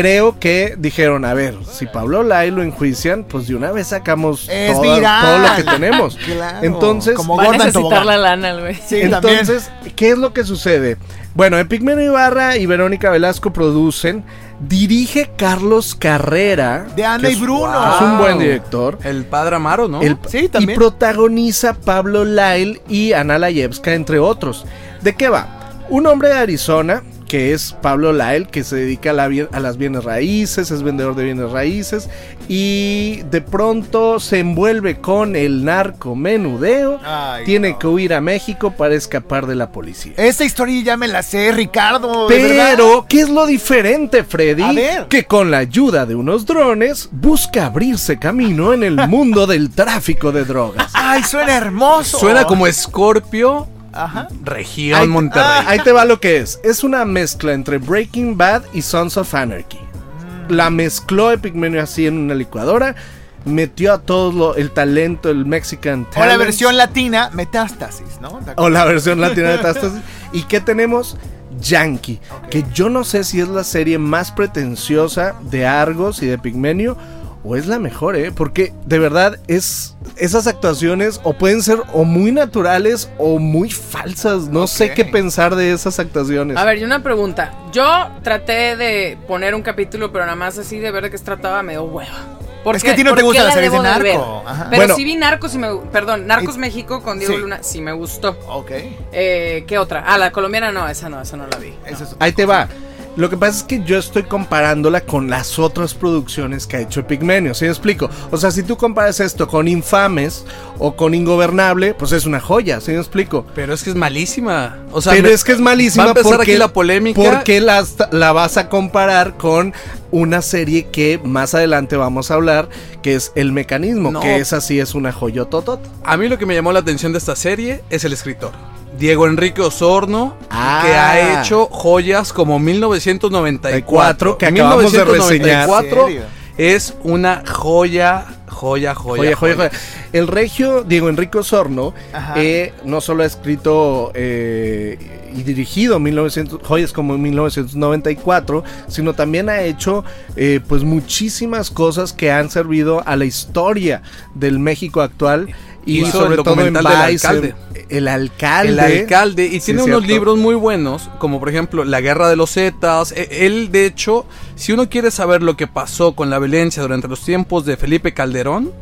creo que dijeron, a ver, si Pablo Lai lo enjuician, pues de una vez sacamos
Es
toda-
viral.
todo lo que tenemos. [LAUGHS]
Claro.
Entonces,
Como
Va a necesitar la lana, güey.
Sí, también.
entonces, ¿qué es lo que sucede? Bueno, Epigmenio Ibarra y Verónica Velasco producen, dirige Carlos Carrera.
De Ana
que
y
es-
Bruno.
Es un buen director.
El padre Amaro, ¿no?
El-
Sí,
y
también.
protagoniza Pablo Lyle y Ana Layevska, entre otros. ¿De qué va? Un hombre de Arizona, que es Pablo Lyle, que se dedica a, la bien- a las bienes raíces, es vendedor de bienes raíces, y de pronto se envuelve con el narcomenudeo,
Ay,
tiene
no.
que huir a México para escapar de la policía.
Esta historia ya me la sé, Ricardo.
Pero, ¿qué es lo diferente, Freddy?
A ver.
Que con la ayuda de unos drones busca abrirse camino en el mundo del tráfico de drogas.
Ay, suena hermoso.
Suena como Scorpio,
Ajá.
región
Ahí-
Monterrey.
ah, ahí te va lo que es. Es una mezcla entre Breaking Bad y Sons of Anarchy. La mezcló Epigmenio así en una licuadora. Metió a todo lo- el talento, el Mexican
O la
talent.
versión latina, Metástasis, ¿no?
O la versión latina Metástasis. [LAUGHS] ¿Y qué tenemos? Yankee. Que yo no sé si es la serie más pretenciosa de Argos y de Pigmenio. O es la mejor, ¿eh? Porque de verdad es. Esas actuaciones o pueden ser o muy naturales o muy falsas. No sé qué pensar de esas actuaciones.
A ver, y una pregunta. Yo traté de poner un capítulo, pero nada más así de ver de qué se trataba, me dio hueva. ¿Por
Es que a ti no te gustan
la
las series de narco. Ajá.
Pero
Bueno.
sí vi Narcos y me... Perdón, Narcos
Y-
México con Diego
sí.
Luna, sí me gustó.
Ok.
Eh, ¿Qué otra? Ah, la colombiana no, esa no, esa no la vi.
Es-
Ahí te va. Lo que pasa es que yo estoy comparándola con las otras producciones que ha hecho Pigmenio, ¿sí me explico? O sea, si tú comparas esto con Infames o con Ingobernable, pues es una joya, ¿sí me explico?
Pero es que es malísima. O sea,
Pero
me-
es que es malísima
Va a empezar
porque
aquí la polémica.
Porque la, la vas a comparar con una serie que más adelante vamos a hablar, que es El Mecanismo,
No.
que esa sí es una joyototota.
A mí lo que me llamó la atención de esta serie es el escritor. Diego Enrique Osorno,
Ah.
que ha hecho joyas como 1994,
que acabamos de reseñar.
1994
¿En serio?
es una joya, joya, joya.
Joya, joya, joya. El regio Diego Enrique Osorno eh, no solo ha escrito eh, y dirigido 1900, joyas como en 1994, sino también ha hecho eh, pues muchísimas cosas que han servido a la historia del México actual y
Hizo
sobre
el
todo en
documental del
Vice,
alcalde.
El alcalde.
El alcalde, y
Sí,
tiene unos libros muy buenos, como por ejemplo La Guerra de los Zetas. E- Él, de hecho, si uno quiere saber lo que pasó con la violencia durante los tiempos de Felipe Calderón,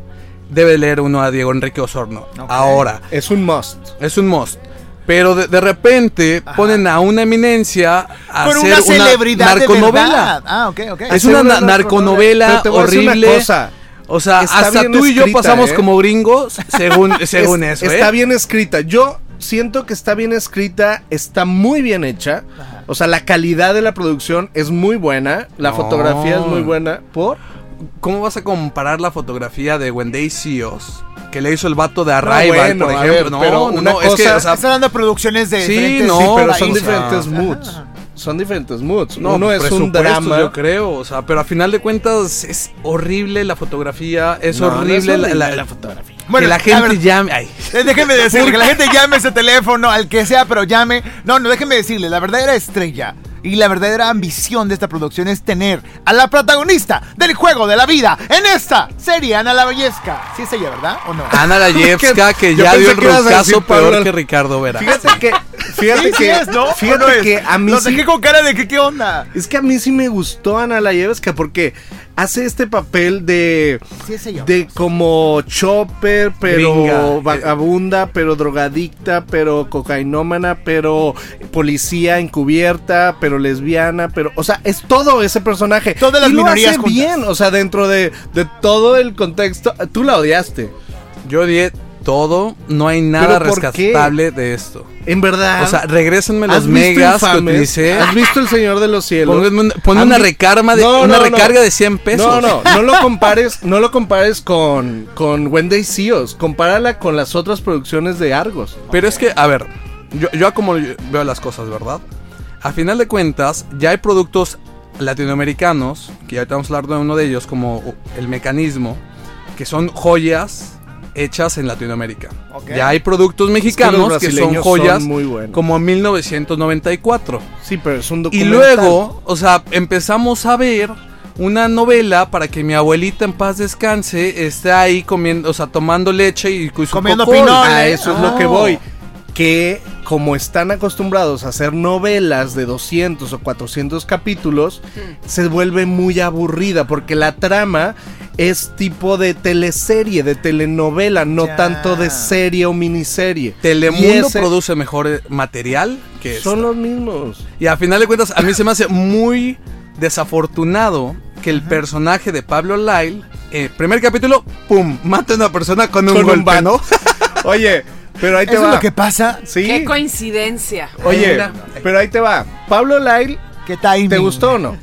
debe leer uno a Diego Enrique Osorno. Ahora,
Es un must.
es un must. Pero de, de repente ponen a una eminencia a
Con
hacer
una celebridad de
narconovela.
verdad. Ah, ok, ok.
Es
Hacer
una,
una
na- narconovela
Pero te voy a decir una
horrible.
cosa.
O sea,
Está
hasta tú y yo pasamos
¿eh?
como gringos según, [LAUGHS] según
Es-
eso.
Está
¿eh?
bien escrita. Yo siento que está bien escrita, está muy bien hecha. O sea, la calidad de la producción es muy buena. La
No.
fotografía es muy buena. ¿Por?
¿Cómo vas a comparar la fotografía de See Us? Que le hizo el vato de Arrival,
bueno,
por ejemplo.
ver,
no,
pero
no, no, es que,
cosa-
o sea,
Estás hablando de producciones de
Sí,
diferentes
no,
sí, pero
países.
son diferentes moods. Son diferentes moods.
No,
Uno es un drama.
Yo creo, o sea, pero a final de cuentas es horrible la fotografía, es
No, no es
horrible, la-
horrible
la,
la fotografía.
Bueno,
que la gente
ver,
llame. Ay.
Eh, Déjenme decirle que la gente llame ese teléfono, al que sea, pero llame. No, no, déjenme decirle, la verdadera estrella y la verdadera ambición de esta producción es tener a la protagonista del juego de la vida en esta serie, Ana Lavallesca. Sí es ella, ¿verdad? ¿O no?
Ana Layevska, [LAUGHS] que ya dio el
Pablo-
peor que Ricardo Vera.
Fíjate que, fíjate
Sí, sí
que,
es, ¿no? ¿O
fíjate
no es?
que a mí
Los
sí-
dejé con cara de que qué onda.
es que a mí sí me gustó Ana Layevska porque hace este papel de
Sí
de como chopper, pero
Gringa.
vagabunda, pero drogadicta, pero cocainómana, pero policía encubierta, pero lesbiana, pero, o sea, es todo ese personaje.
Todas las
y lo
minorías
hace bien, o sea, dentro de, de todo el contexto, tú la odiaste.
Yo odié todo, no hay nada rescatable de esto.
En verdad.
O sea, regrésenme
¿has
los megas que
Infames?
utilicé.
¿Has visto El Señor de los Cielos?
Ponme, un- ponme
¿Han
una recarga de
No,
una
no, no.
recarga de 100 pesos.
No, no, no lo compares, no lo compares con, con Wendy Seals, compárala con las otras producciones de Argos.
Pero es que, a ver, yo, yo como veo las cosas, ¿verdad? A final de cuentas, ya hay productos latinoamericanos, que ya a hablar de uno de ellos, como el mecanismo, que son joyas hechas en Latinoamérica. Ya hay productos mexicanos que, son joyas
son muy buenos.
como 1994.
Sí, pero es un
Y
documental.
luego, o sea, empezamos a ver una novela para que mi abuelita en paz descanse esté ahí comiendo, o sea, tomando leche y su
Comiendo
cocol.
pinole.
A eso es lo que
Oh.
voy. Que como están acostumbrados a hacer novelas de 200 o 400 capítulos, se vuelve muy aburrida porque la trama es tipo de teleserie, de telenovela, no
Ya.
tanto de serie o miniserie.
Telemundo
ese-
produce mejor eh, material que
Son
esta.
los mismos.
Y a final de cuentas, a mí se me hace muy desafortunado que el personaje de Pablo Lyle, eh, primer capítulo, pum, mata a una persona con un
Con
golpe. [LAUGHS]
Oye, pero ahí te
Eso
va.
es lo que pasa.
Sí.
Qué coincidencia.
Oye, pero ahí te va. Pablo Lyle,
¿Qué timing?
¿te gustó o no?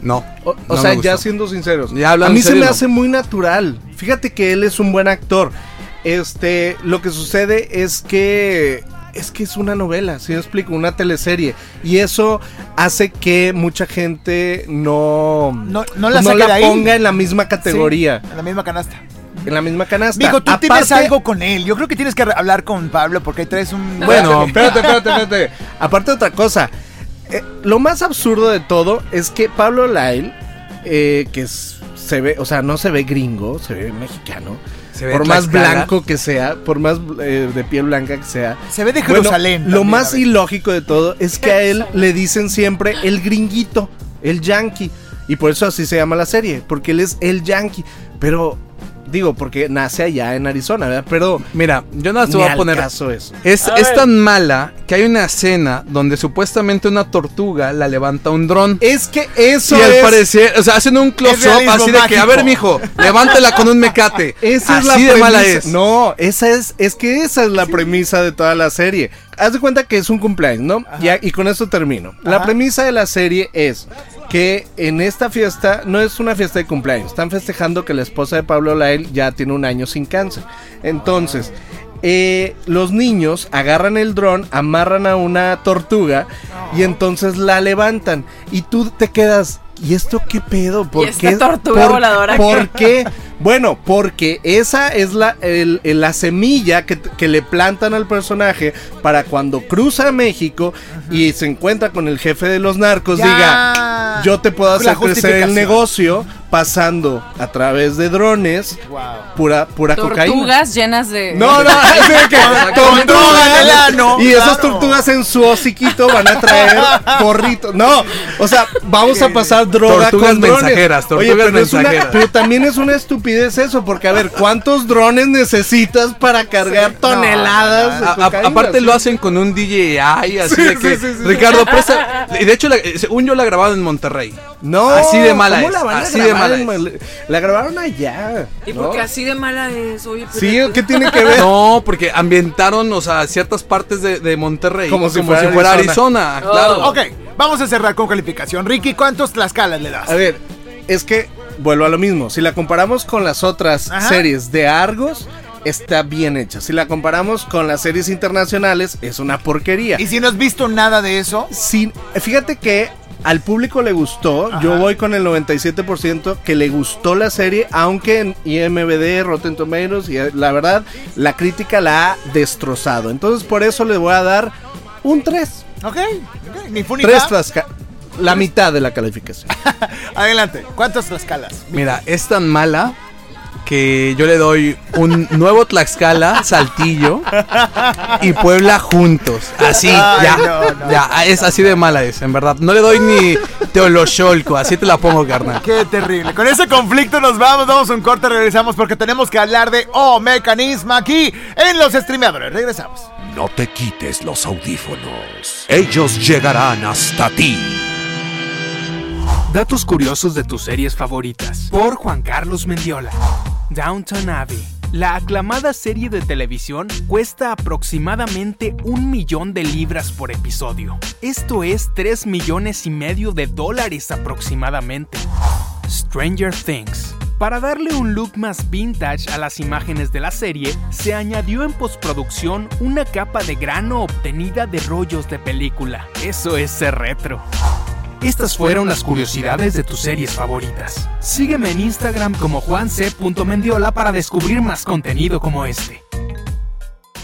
No.
O, o
no
sea,
me
ya siendo sinceros.
Ya
a mí
en
se me
no.
hace muy natural. Fíjate que él es un buen actor. Este, lo que sucede es que es que es una novela, si me explico, una teleserie y eso hace que mucha gente no
No- no la ahí.
ponga en la misma categoría,
Sí, en la misma canasta.
En la misma canasta.
Mijo, tú tienes
Aparte-
algo con él. Yo creo que tienes que hablar con Pablo porque ahí traes un. [LAUGHS]
Bueno, espérate, espérate, espérate. Aparte otra cosa. eh, lo más absurdo de todo es que Pablo Lyle, eh, que es- se ve, o sea, no se ve gringo, se ve mexicano.
Se ve
por más blanco que sea, por más eh, de piel blanca que sea.
Se ve de
Bueno,
Jerusalén.
lo más ilógico de todo es que a él le dicen siempre el gringuito, el yankee. Y por eso así se llama la serie, porque él es el yankee. Pero, digo, porque nace allá en Arizona, ¿verdad? Pero
Mira, yo nada más te voy a poner.
caso eso.
Es, es tan mala que hay una escena donde supuestamente una tortuga la levanta un dron.
Es que eso
y al
es...
parecer, o sea, hacen un close-up así de que, a ver, mijo, levántela con un mecate. [LAUGHS]
Esa es
así
la
de mala
premisa.
es.
No, esa es, es que esa es la premisa de toda la serie. Haz de cuenta que es un cumpleaños, ¿no? Ya, y con esto termino. La premisa de la serie es que en esta fiesta no es una fiesta de cumpleaños. Están festejando que la esposa de Pablo Lyle ya tiene un año sin cáncer. Entonces, eh, los niños agarran el dron, amarran a una tortuga y entonces la levantan. Y tú te quedas. ¿Y esto qué pedo? ¿Por
¿Y esta
qué?
tortuga
¿Por-
voladora
¿Por qué? Bueno, porque esa es la, el- el- la semilla que, que le plantan al personaje para cuando cruza a México y se encuentra con el jefe de los narcos,
Ya.
diga, yo te puedo hacer crecer el negocio pasando a través de drones
Wow.
pura, pura cocaína.
Tortugas llenas de.
No, no, [LAUGHS] es de que [LAUGHS]
en el ano,
Y esas tortugas en su hociquito van a traer [LAUGHS] porritos. No, o sea, vamos a pasar droga
Tortugas
con drones.
mensajeras, tortugas
Oye, pero, es una-
mensajeras.
pero también es una estupidez eso, porque a ver, ¿cuántos drones necesitas para cargar toneladas?
a- aparte lo hacen con un DJI, así
Sí,
de que
sí, sí, sí.
Ricardo [LAUGHS] presta. Y de hecho, la- según yo la grabaron en Monterrey.
No,
Así de mala
¿cómo
es,
la van a
así de
grabar
mala
en
es.
La grabaron allá.
¿Y
¿no?
por qué así de mala es? Oye, pero-
Sí, ¿qué tiene que ver?
No, porque ambientaron, o sea, ciertas partes de, de Monterrey.
Como si fuera
Arizona.
Oh.
claro.
Ok, vamos a cerrar con calificación. Ricky, ¿cuántos Tlaxcalas le das?
A ver, es que vuelvo a lo mismo. Si la comparamos con las otras
Ajá.
series de Argos, está bien hecha. Si la comparamos con las series internacionales, es una porquería.
¿Y si no has visto nada de eso?
Sí, fíjate que al público le gustó.
Ajá.
Yo voy con el 97% que le gustó la serie, aunque en IMBD, Rotten Tomatoes, y eh, la verdad, la crítica la ha destrozado. Entonces, por eso le voy a dar un 3.
Ok, ok, ni fu ni
3
fa.
Tlaxca- La mitad de la calificación. [LAUGHS]
Adelante, ¿cuántas Tlaxcalas?
Mira, es tan mala que yo le doy un nuevo Tlaxcala, Saltillo y Puebla juntos. Así,
Ay,
ya.
no, no.
ya, es así de mala es, en verdad. No le doy ni Teolocholco, así te la pongo, carnal.
Qué terrible. Con ese conflicto nos vamos, damos un corte, regresamos porque tenemos que hablar de O Mecanismo aquí en los streameadores. Regresamos.
No te quites los audífonos. Ellos llegarán hasta ti.
Datos curiosos de tus series favoritas. Por Juan Carlos Mendiola. Downton Abbey. La aclamada serie de televisión cuesta aproximadamente un millón de libras por episodio. Esto es 3 millones y medio de dólares aproximadamente. Stranger Things. Para darle un look más vintage a las imágenes de la serie, se añadió en postproducción una capa de grano obtenida de rollos de película. Eso es ser retro. Estas fueron las curiosidades de tus series favoritas. Sígueme en Instagram como juanc.mendiola para descubrir más contenido como este.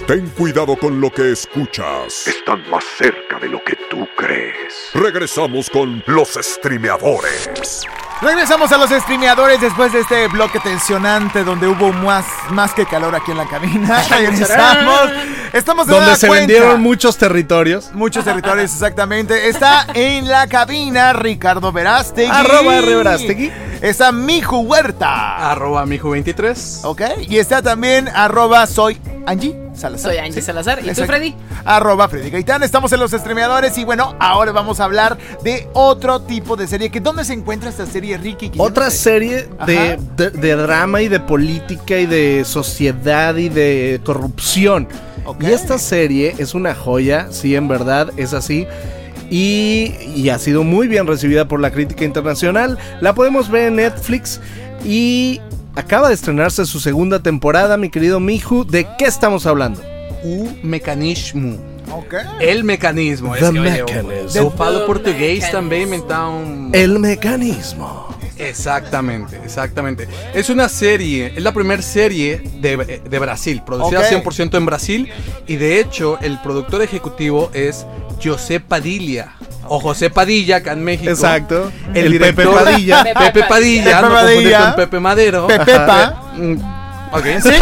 Ten cuidado con lo que escuchas.
Están más cerca de lo que tú crees.
Regresamos con los streameadores.
Regresamos a los streameadores después de este bloque tensionante donde hubo más, más que calor aquí en la cabina. [LAUGHS] Regresamos. Estamos de
Donde se
cuenta.
vendieron muchos territorios.
Muchos territorios, [LAUGHS] exactamente. Está en la cabina Ricardo Verástegui.
Arroba R. Verástegui.
Está Miju Huerta.
Arroba mijo23.
Ok. Y está también arroba soy Angie Salazar.
Soy Angie
Sí.
Salazar. ¿Y tú,
Exacto.
Freddy?
Arroba Freddy Gaitán. Estamos en los streameadores y bueno, ahora vamos a hablar de otro tipo de serie. Que ¿Dónde se encuentra esta serie, Ricky?
Otra
no sé.
serie de, de- de drama y de política y de sociedad y de corrupción.
Ok.
Y esta serie es una joya, sí, en verdad, es así. Y, y ha sido muy bien recibida por la crítica internacional. La podemos ver en Netflix y acaba de estrenarse su segunda temporada, mi querido Miju. ¿De qué estamos hablando?
O mecanismo.
Ok.
El mecanismo.
The
es que. Eu falo
The
português
mechanism.
também, então...
El mecanismo.
Exactamente, exactamente. Es una serie, es la primera serie de, de Brasil, producida
Ok.
100% en Brasil. Y de hecho, el productor ejecutivo es José Padilla. O José Padilla, acá en México.
Exacto.
El,
El Pepe
director-
Padilla. [LAUGHS]
Pepe Padilla,
Pepe
no
Padilla.
con Pepe Madero.
Pepepa.
Mm, Ok.
Sí, [LAUGHS]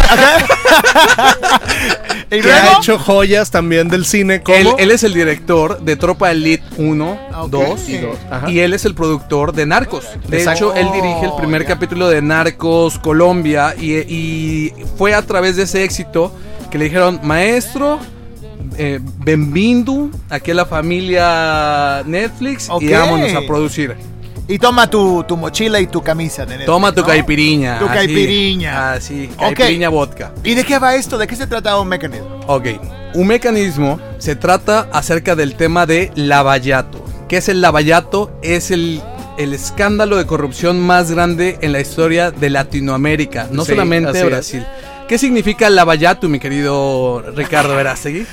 y
Que ha hecho joyas también del cine como...
Él, él es el director de Tropa Elite 1,
Ok.
2
Y
dos, ajá.
y él es el productor de Narcos. De
Exacto.
hecho, él dirige el primer
Oh,
capítulo de Narcos Colombia y, y fue a través de ese éxito que le dijeron, maestro, eh, bienvenido aquí a la familia Netflix
Ok.
y vámonos a producir.
Y toma tu, tu mochila y tu camisa de Netflix,
Toma tu
¿no?
caipiriña.
Tu
así.
caipiriña.
Así,
Ok.
caipiriña vodka.
¿Y de qué va esto? ¿De qué se trata un mecanismo?
Ok, un mecanismo se trata acerca del tema de lavallato. ¿Qué es el lavallato? Es el, el escándalo de corrupción más grande en la historia de Latinoamérica, no
Sí,
solamente de
es.
¿Qué significa lavallato, mi querido Ricardo Verástegui?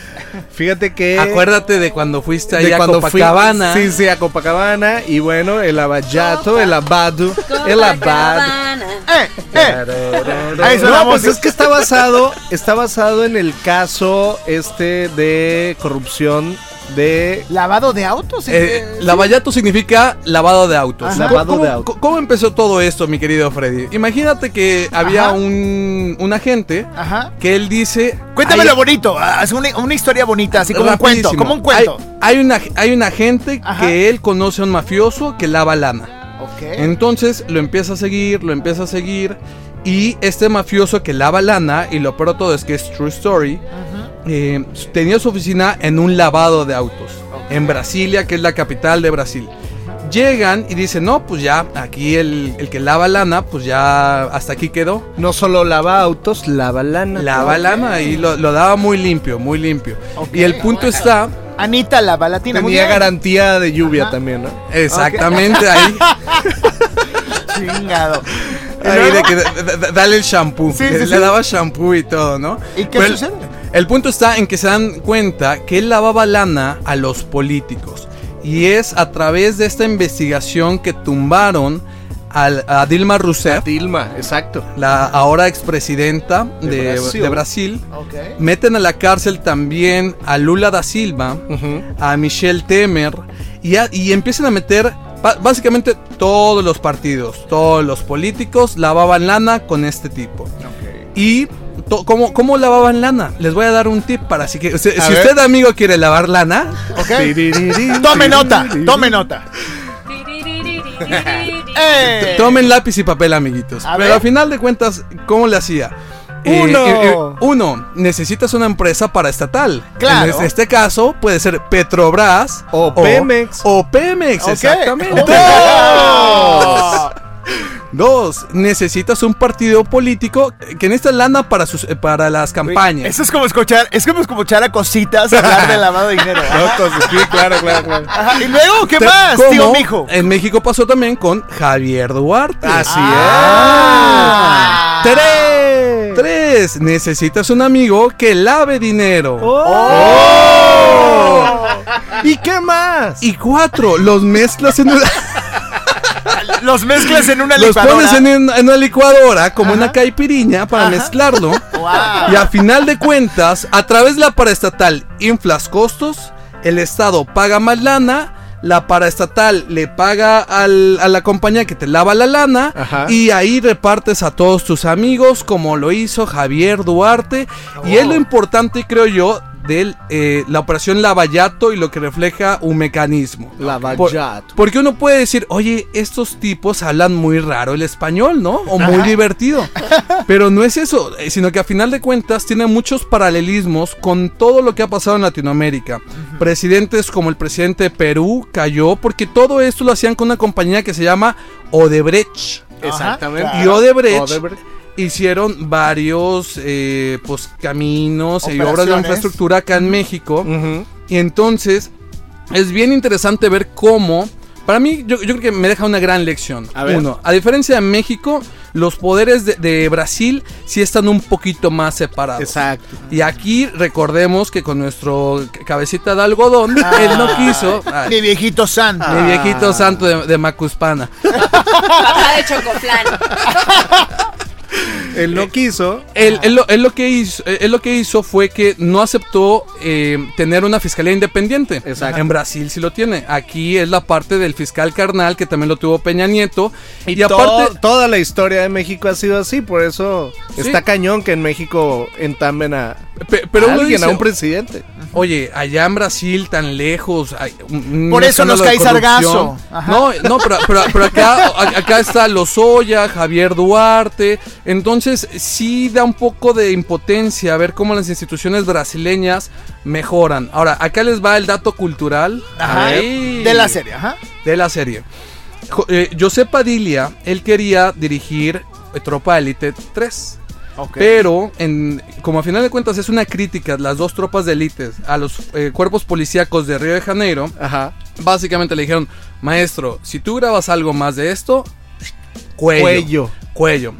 Fíjate que...
Acuérdate de cuando fuiste ahí a
fui-
Copacabana.
sí, sí, a Copacabana. Y bueno, el abayato, el abado, el abad.
¡Eh! ¡Eh! Ahí
No, pues es que está basado, está basado en el caso este de corrupción de
¿Lavado de autos?
Eh,
Eh,
lavallato significa lavado de autos.
Ajá.
¿Cómo-
Lavado
cómo,
de autos.
¿Cómo empezó todo esto, mi querido Freddy? Imagínate que había
Ajá.
un, un agente
Ajá.
que él dice...
Cuéntame
"Hay-
lo bonito. Haz una, una historia bonita, así como un cuento. Como un cuento.
Hay, hay una, hay un agente
Ajá.
que él conoce a un mafioso que lava lana. Entonces lo empieza a seguir, lo empieza a seguir. Y este mafioso que lava lana, y lo peor de todo es que es True Story, eh, tenía su oficina en un lavado de autos. En Brasilia, que es la capital de Brasil. Llegan y dicen, no, pues ya, aquí el, el que lava lana, pues ya hasta aquí quedó.
no solo lava autos, lava lana.
Lava lana y lo, lo daba muy limpio, muy limpio. Y el punto está,
Anita la balatina. Muy
Tenía garantía de lluvia
Ajá.
también, ¿no?
exactamente ahí. [LAUGHS]
Chingado.
Ahí de que dale el shampoo.
Sí, sí,
le
sí.
daba shampoo y todo, ¿no?
¿Y qué
Pero
sucede?
El punto está en que se dan cuenta que él lavaba lana a los políticos. Y es a través de esta investigación que tumbaron al- a Dilma Rousseff,
Dilma, exacto.
la ahora expresidenta
De
de,
Brasil.
de Brasil.
Ok.
Meten a la cárcel también a Lula da Silva, a Michelle Temer y, a- y empiezan a meter básicamente todos los partidos, todos los políticos lavaban lana con este tipo. Y to- ¿cómo, ¿cómo lavaban lana? Les voy a dar un tip para si, que, si usted amigo quiere lavar lana,
Ok. Tome nota, tome nota. ¡Eh!
tomen lápiz y papel amiguitos.
A
Pero
ver.
al final de cuentas, ¿cómo le hacía?
Uno.
uno, necesitas una empresa paraestatal.
Claro.
En este caso puede ser Petrobras
O Pemex.
O Pemex, exactamente.
¡Dos! [LAUGHS]
Dos, necesitas un partido político que necesita lana para sus eh, para las campañas.
Eso es como escuchar, es como escuchar a cositas hablar de lavado de dinero. [LAUGHS]
sí, claro, claro, claro.
Ajá, y luego, ¿qué
Te-
más, tío mijo?
En México pasó también con Javier Duarte.
Así
Ah.
¡Tres!
Tres, necesitas un amigo que lave dinero.
¡Oh! ¿Y qué más?
Y cuatro, los mezclas en [LAUGHS]
Los mezclas en una
los
licuadora.
pones en, un- en una licuadora como
Ajá.
una caipiriña para
Ajá.
mezclarlo. [LAUGHS]
Wow.
Y a final de cuentas, a través de la paraestatal inflas costos, el Estado paga más lana, la paraestatal le paga al- a la compañía que te lava la lana
Ajá.
y ahí repartes a todos tus amigos como lo hizo Javier Duarte. Y es lo importante, creo yo, de la operación Lavallato y lo que refleja un mecanismo. Por-
Lavallato.
porque uno puede decir, oye, estos tipos hablan muy raro el español, ¿no? O muy divertido. [LAUGHS] Pero no es eso, eh, sino que a final de cuentas tiene muchos paralelismos con todo lo que ha pasado en Latinoamérica. Presidentes como el presidente de Perú cayó porque todo esto lo hacían con una compañía que se llama Odebrecht.
Exactamente.
Y Odebrecht,
Odebrecht.
Hicieron varios eh, pues, caminos y obras de infraestructura acá en México. Y entonces es bien interesante ver cómo, para mí yo, yo creo que me deja una gran lección.
A ver.
Uno, a diferencia de México, los poderes de, de Brasil sí están un poquito más separados.
Exacto.
Y aquí recordemos que con nuestro cabecita de algodón, él no quiso... ay,
Mi viejito santo.
mi viejito santo de, de Macuspana. [LAUGHS]
Papá de. [LAUGHS]
Él no quiso.
Él, él lo, él lo que hizo, él lo que hizo fue que no aceptó eh, tener una fiscalía independiente.
Exacto.
En Brasil sí lo tiene. Aquí es la parte del fiscal carnal que también lo tuvo Peña Nieto. Y,
Y
aparte,
toda la historia de México ha sido así, por eso
Sí.
está cañón que en México entamen a,
pe- pero
a
uno
alguien,
dice,
a un presidente.
oye, allá en Brasil tan lejos. hay un- un
Por eso nos cae
corrupción".
sargazo. Ajá.
No, no, pero, pero- pero acá, acá está Lozoya, Javier Duarte. Entonces sí da un poco de impotencia ver cómo las instituciones brasileñas mejoran. Ahora, acá les va el dato cultural.
Ajá.
Ay.
De la serie, ajá.
de la serie. Jo- eh, José Padilla, él quería dirigir Tropa Elite 3. Pero, en, como a final de cuentas es una crítica, las dos tropas de élites, a los eh, cuerpos policíacos de Río de Janeiro,
Ajá.
básicamente le dijeron, maestro, si tú grabas algo más de esto, cuello.
Cuello.
Cuello.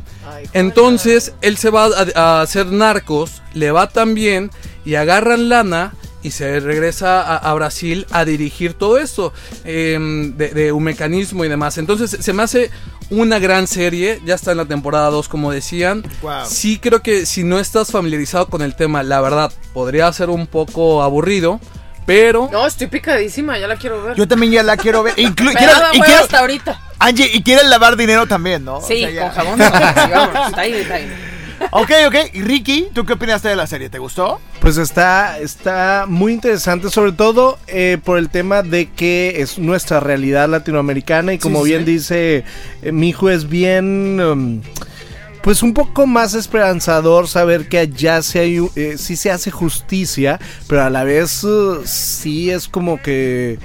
Entonces, él se va a, a hacer narcos, le va tan bien y agarran lana y se regresa a, a Brasil a dirigir todo esto em, de, de un mecanismo y demás. Entonces, se me hace una gran serie, ya está en la temporada 2 como decían.
Wow.
Sí creo que si no estás familiarizado con el tema, la verdad, podría ser un poco aburrido, pero...
No, estoy picadísima, ya la quiero ver.
Yo también ya la quiero ver. Inclu- quiero- y quiero-
hasta ahorita.
Angie, y quieren lavar dinero también, ¿no? O
Sí,
sea,
con jabón. sí, vamos, está ahí, está ahí.
Ok, ok. Y Ricky, ¿tú qué opinaste de la serie? ¿Te gustó?
Pues está, está muy interesante, sobre todo eh, por el tema de que es nuestra realidad latinoamericana y como
sí,
bien
sí.
dice eh, mi hijo es bien, um, pues un poco más esperanzador saber que allá sí, hay, eh, sí se hace justicia, pero a la vez uh, sí es como que,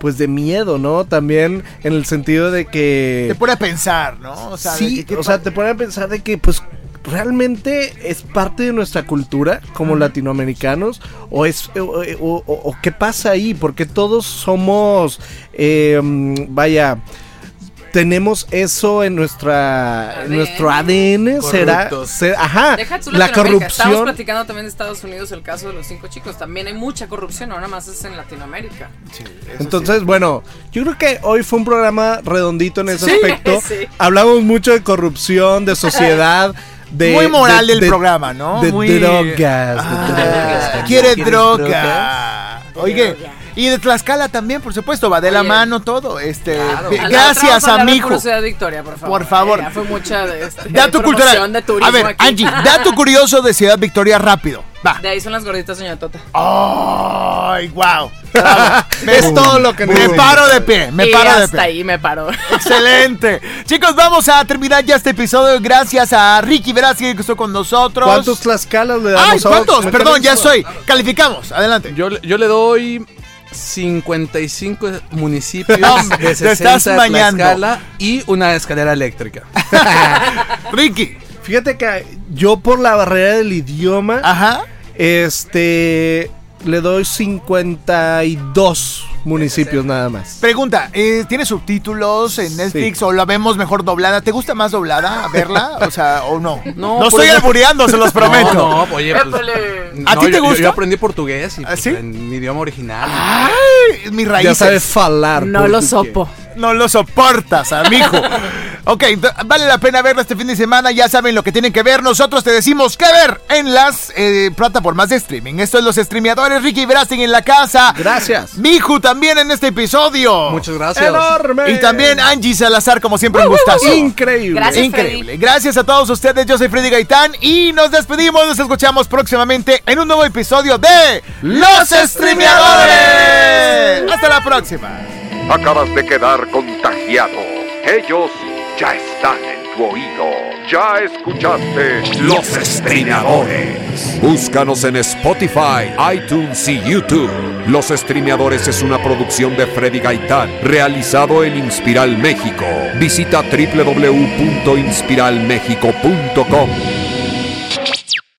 pues de miedo, ¿no? También en el sentido de que...
Te pone a pensar, ¿no? O sea,
sí,
que- ¿qué
o sea, te pone a pensar de que pues realmente es parte de nuestra cultura como latinoamericanos o es o, o- o- o qué pasa ahí porque todos somos eh, vaya tenemos eso en nuestra en nuestro ADN será ajá la
Latinoamérica. Estamos
corrupción
platicando también de Estados Unidos el caso de los cinco chicos. También hay mucha corrupción, nada más es en Latinoamérica.
entonces bueno yo creo que hoy fue un programa redondito en ese
Sí,
aspecto [LAUGHS]
sí.
hablamos mucho de corrupción de sociedad [LAUGHS] de
Muy moral
de-
el
de-
programa, ¿no?
de
Muy-
drogas de
Ah,
drogas.
Quiere
¿Quieres
droga. Oye, y de Tlaxcala también, por supuesto, va de la mano todo. Este,
Claro.
gracias
vamos a
a
hablar de
mi hijo.
Curiosidad Victoria, por favor.
Por favor.
Eh, ya fue mucha de este,
Dato cultural.
de turismo
A ver,
aquí.
Angie, dato curioso de Ciudad Victoria rápido. Va.
De ahí son las gorditas, doña Tota.
Ay, wow. [LAUGHS]
es todo lo que
Me paro de pie, me
y
paro de
hasta
pie.
ahí me paro. [LAUGHS]
Excelente. Chicos, vamos a terminar ya este episodio. Gracias a Ricky Velázquez que estuvo con nosotros.
¿Cuántos tlaxcalas le damos
Ay, ¿cuántos? Perdón, ya soy. Calificamos. Adelante.
Yo, le- yo le doy 55 municipios
Hombre,
de
te
60
estás
de
mañando.
Tlaxcala y una escalera eléctrica. [LAUGHS]
Ricky.
Fíjate que yo por la barrera del idioma,
Ajá.
Este, le doy 52 municipios nada más.
Pregunta, eh, ¿tiene subtítulos en Netflix o la vemos mejor doblada? ¿Te gusta más doblada verla? O sea, o no. [LAUGHS]
No,
No
por
estoy
eso-
albureando, se los [LAUGHS] prometo.
No, no, oye, pues,
Épale.
¿A
no,
ti te
yo- yo-
gusta?
Yo, aprendí portugués y
¿Ah,
pues,
sí?
en mi idioma original.
Ay, mis
Ya
raíces.
sabes hablar.
No lo sopo.
No lo soportas, amigo. [LAUGHS] ok, vale la pena verla este fin de semana. Ya saben lo que tienen que ver. Nosotros te decimos qué ver en las eh, plataformas de streaming. Esto es los streameadores. Ricky Verástegui en la casa.
Gracias.
Miju también en este episodio.
Muchas gracias.
Enorme.
Y también Angie Salazar, como siempre, un gustazo.
Increíble.
Gracias.
Increíble. Gracias a todos ustedes. Yo soy Freddy Gaitán y nos despedimos. Nos escuchamos próximamente en un nuevo episodio de Los Streameadores. Hasta la próxima.
Acabas de quedar contagiado. Ellos ya están en tu oído. Ya escuchaste
Los Streameadores. Búscanos en Spotify, iTunes y YouTube. Los Streameadores es una producción de Freddy Gaitán, realizado en Inspiral México. Visita www.inspiralmexico.com.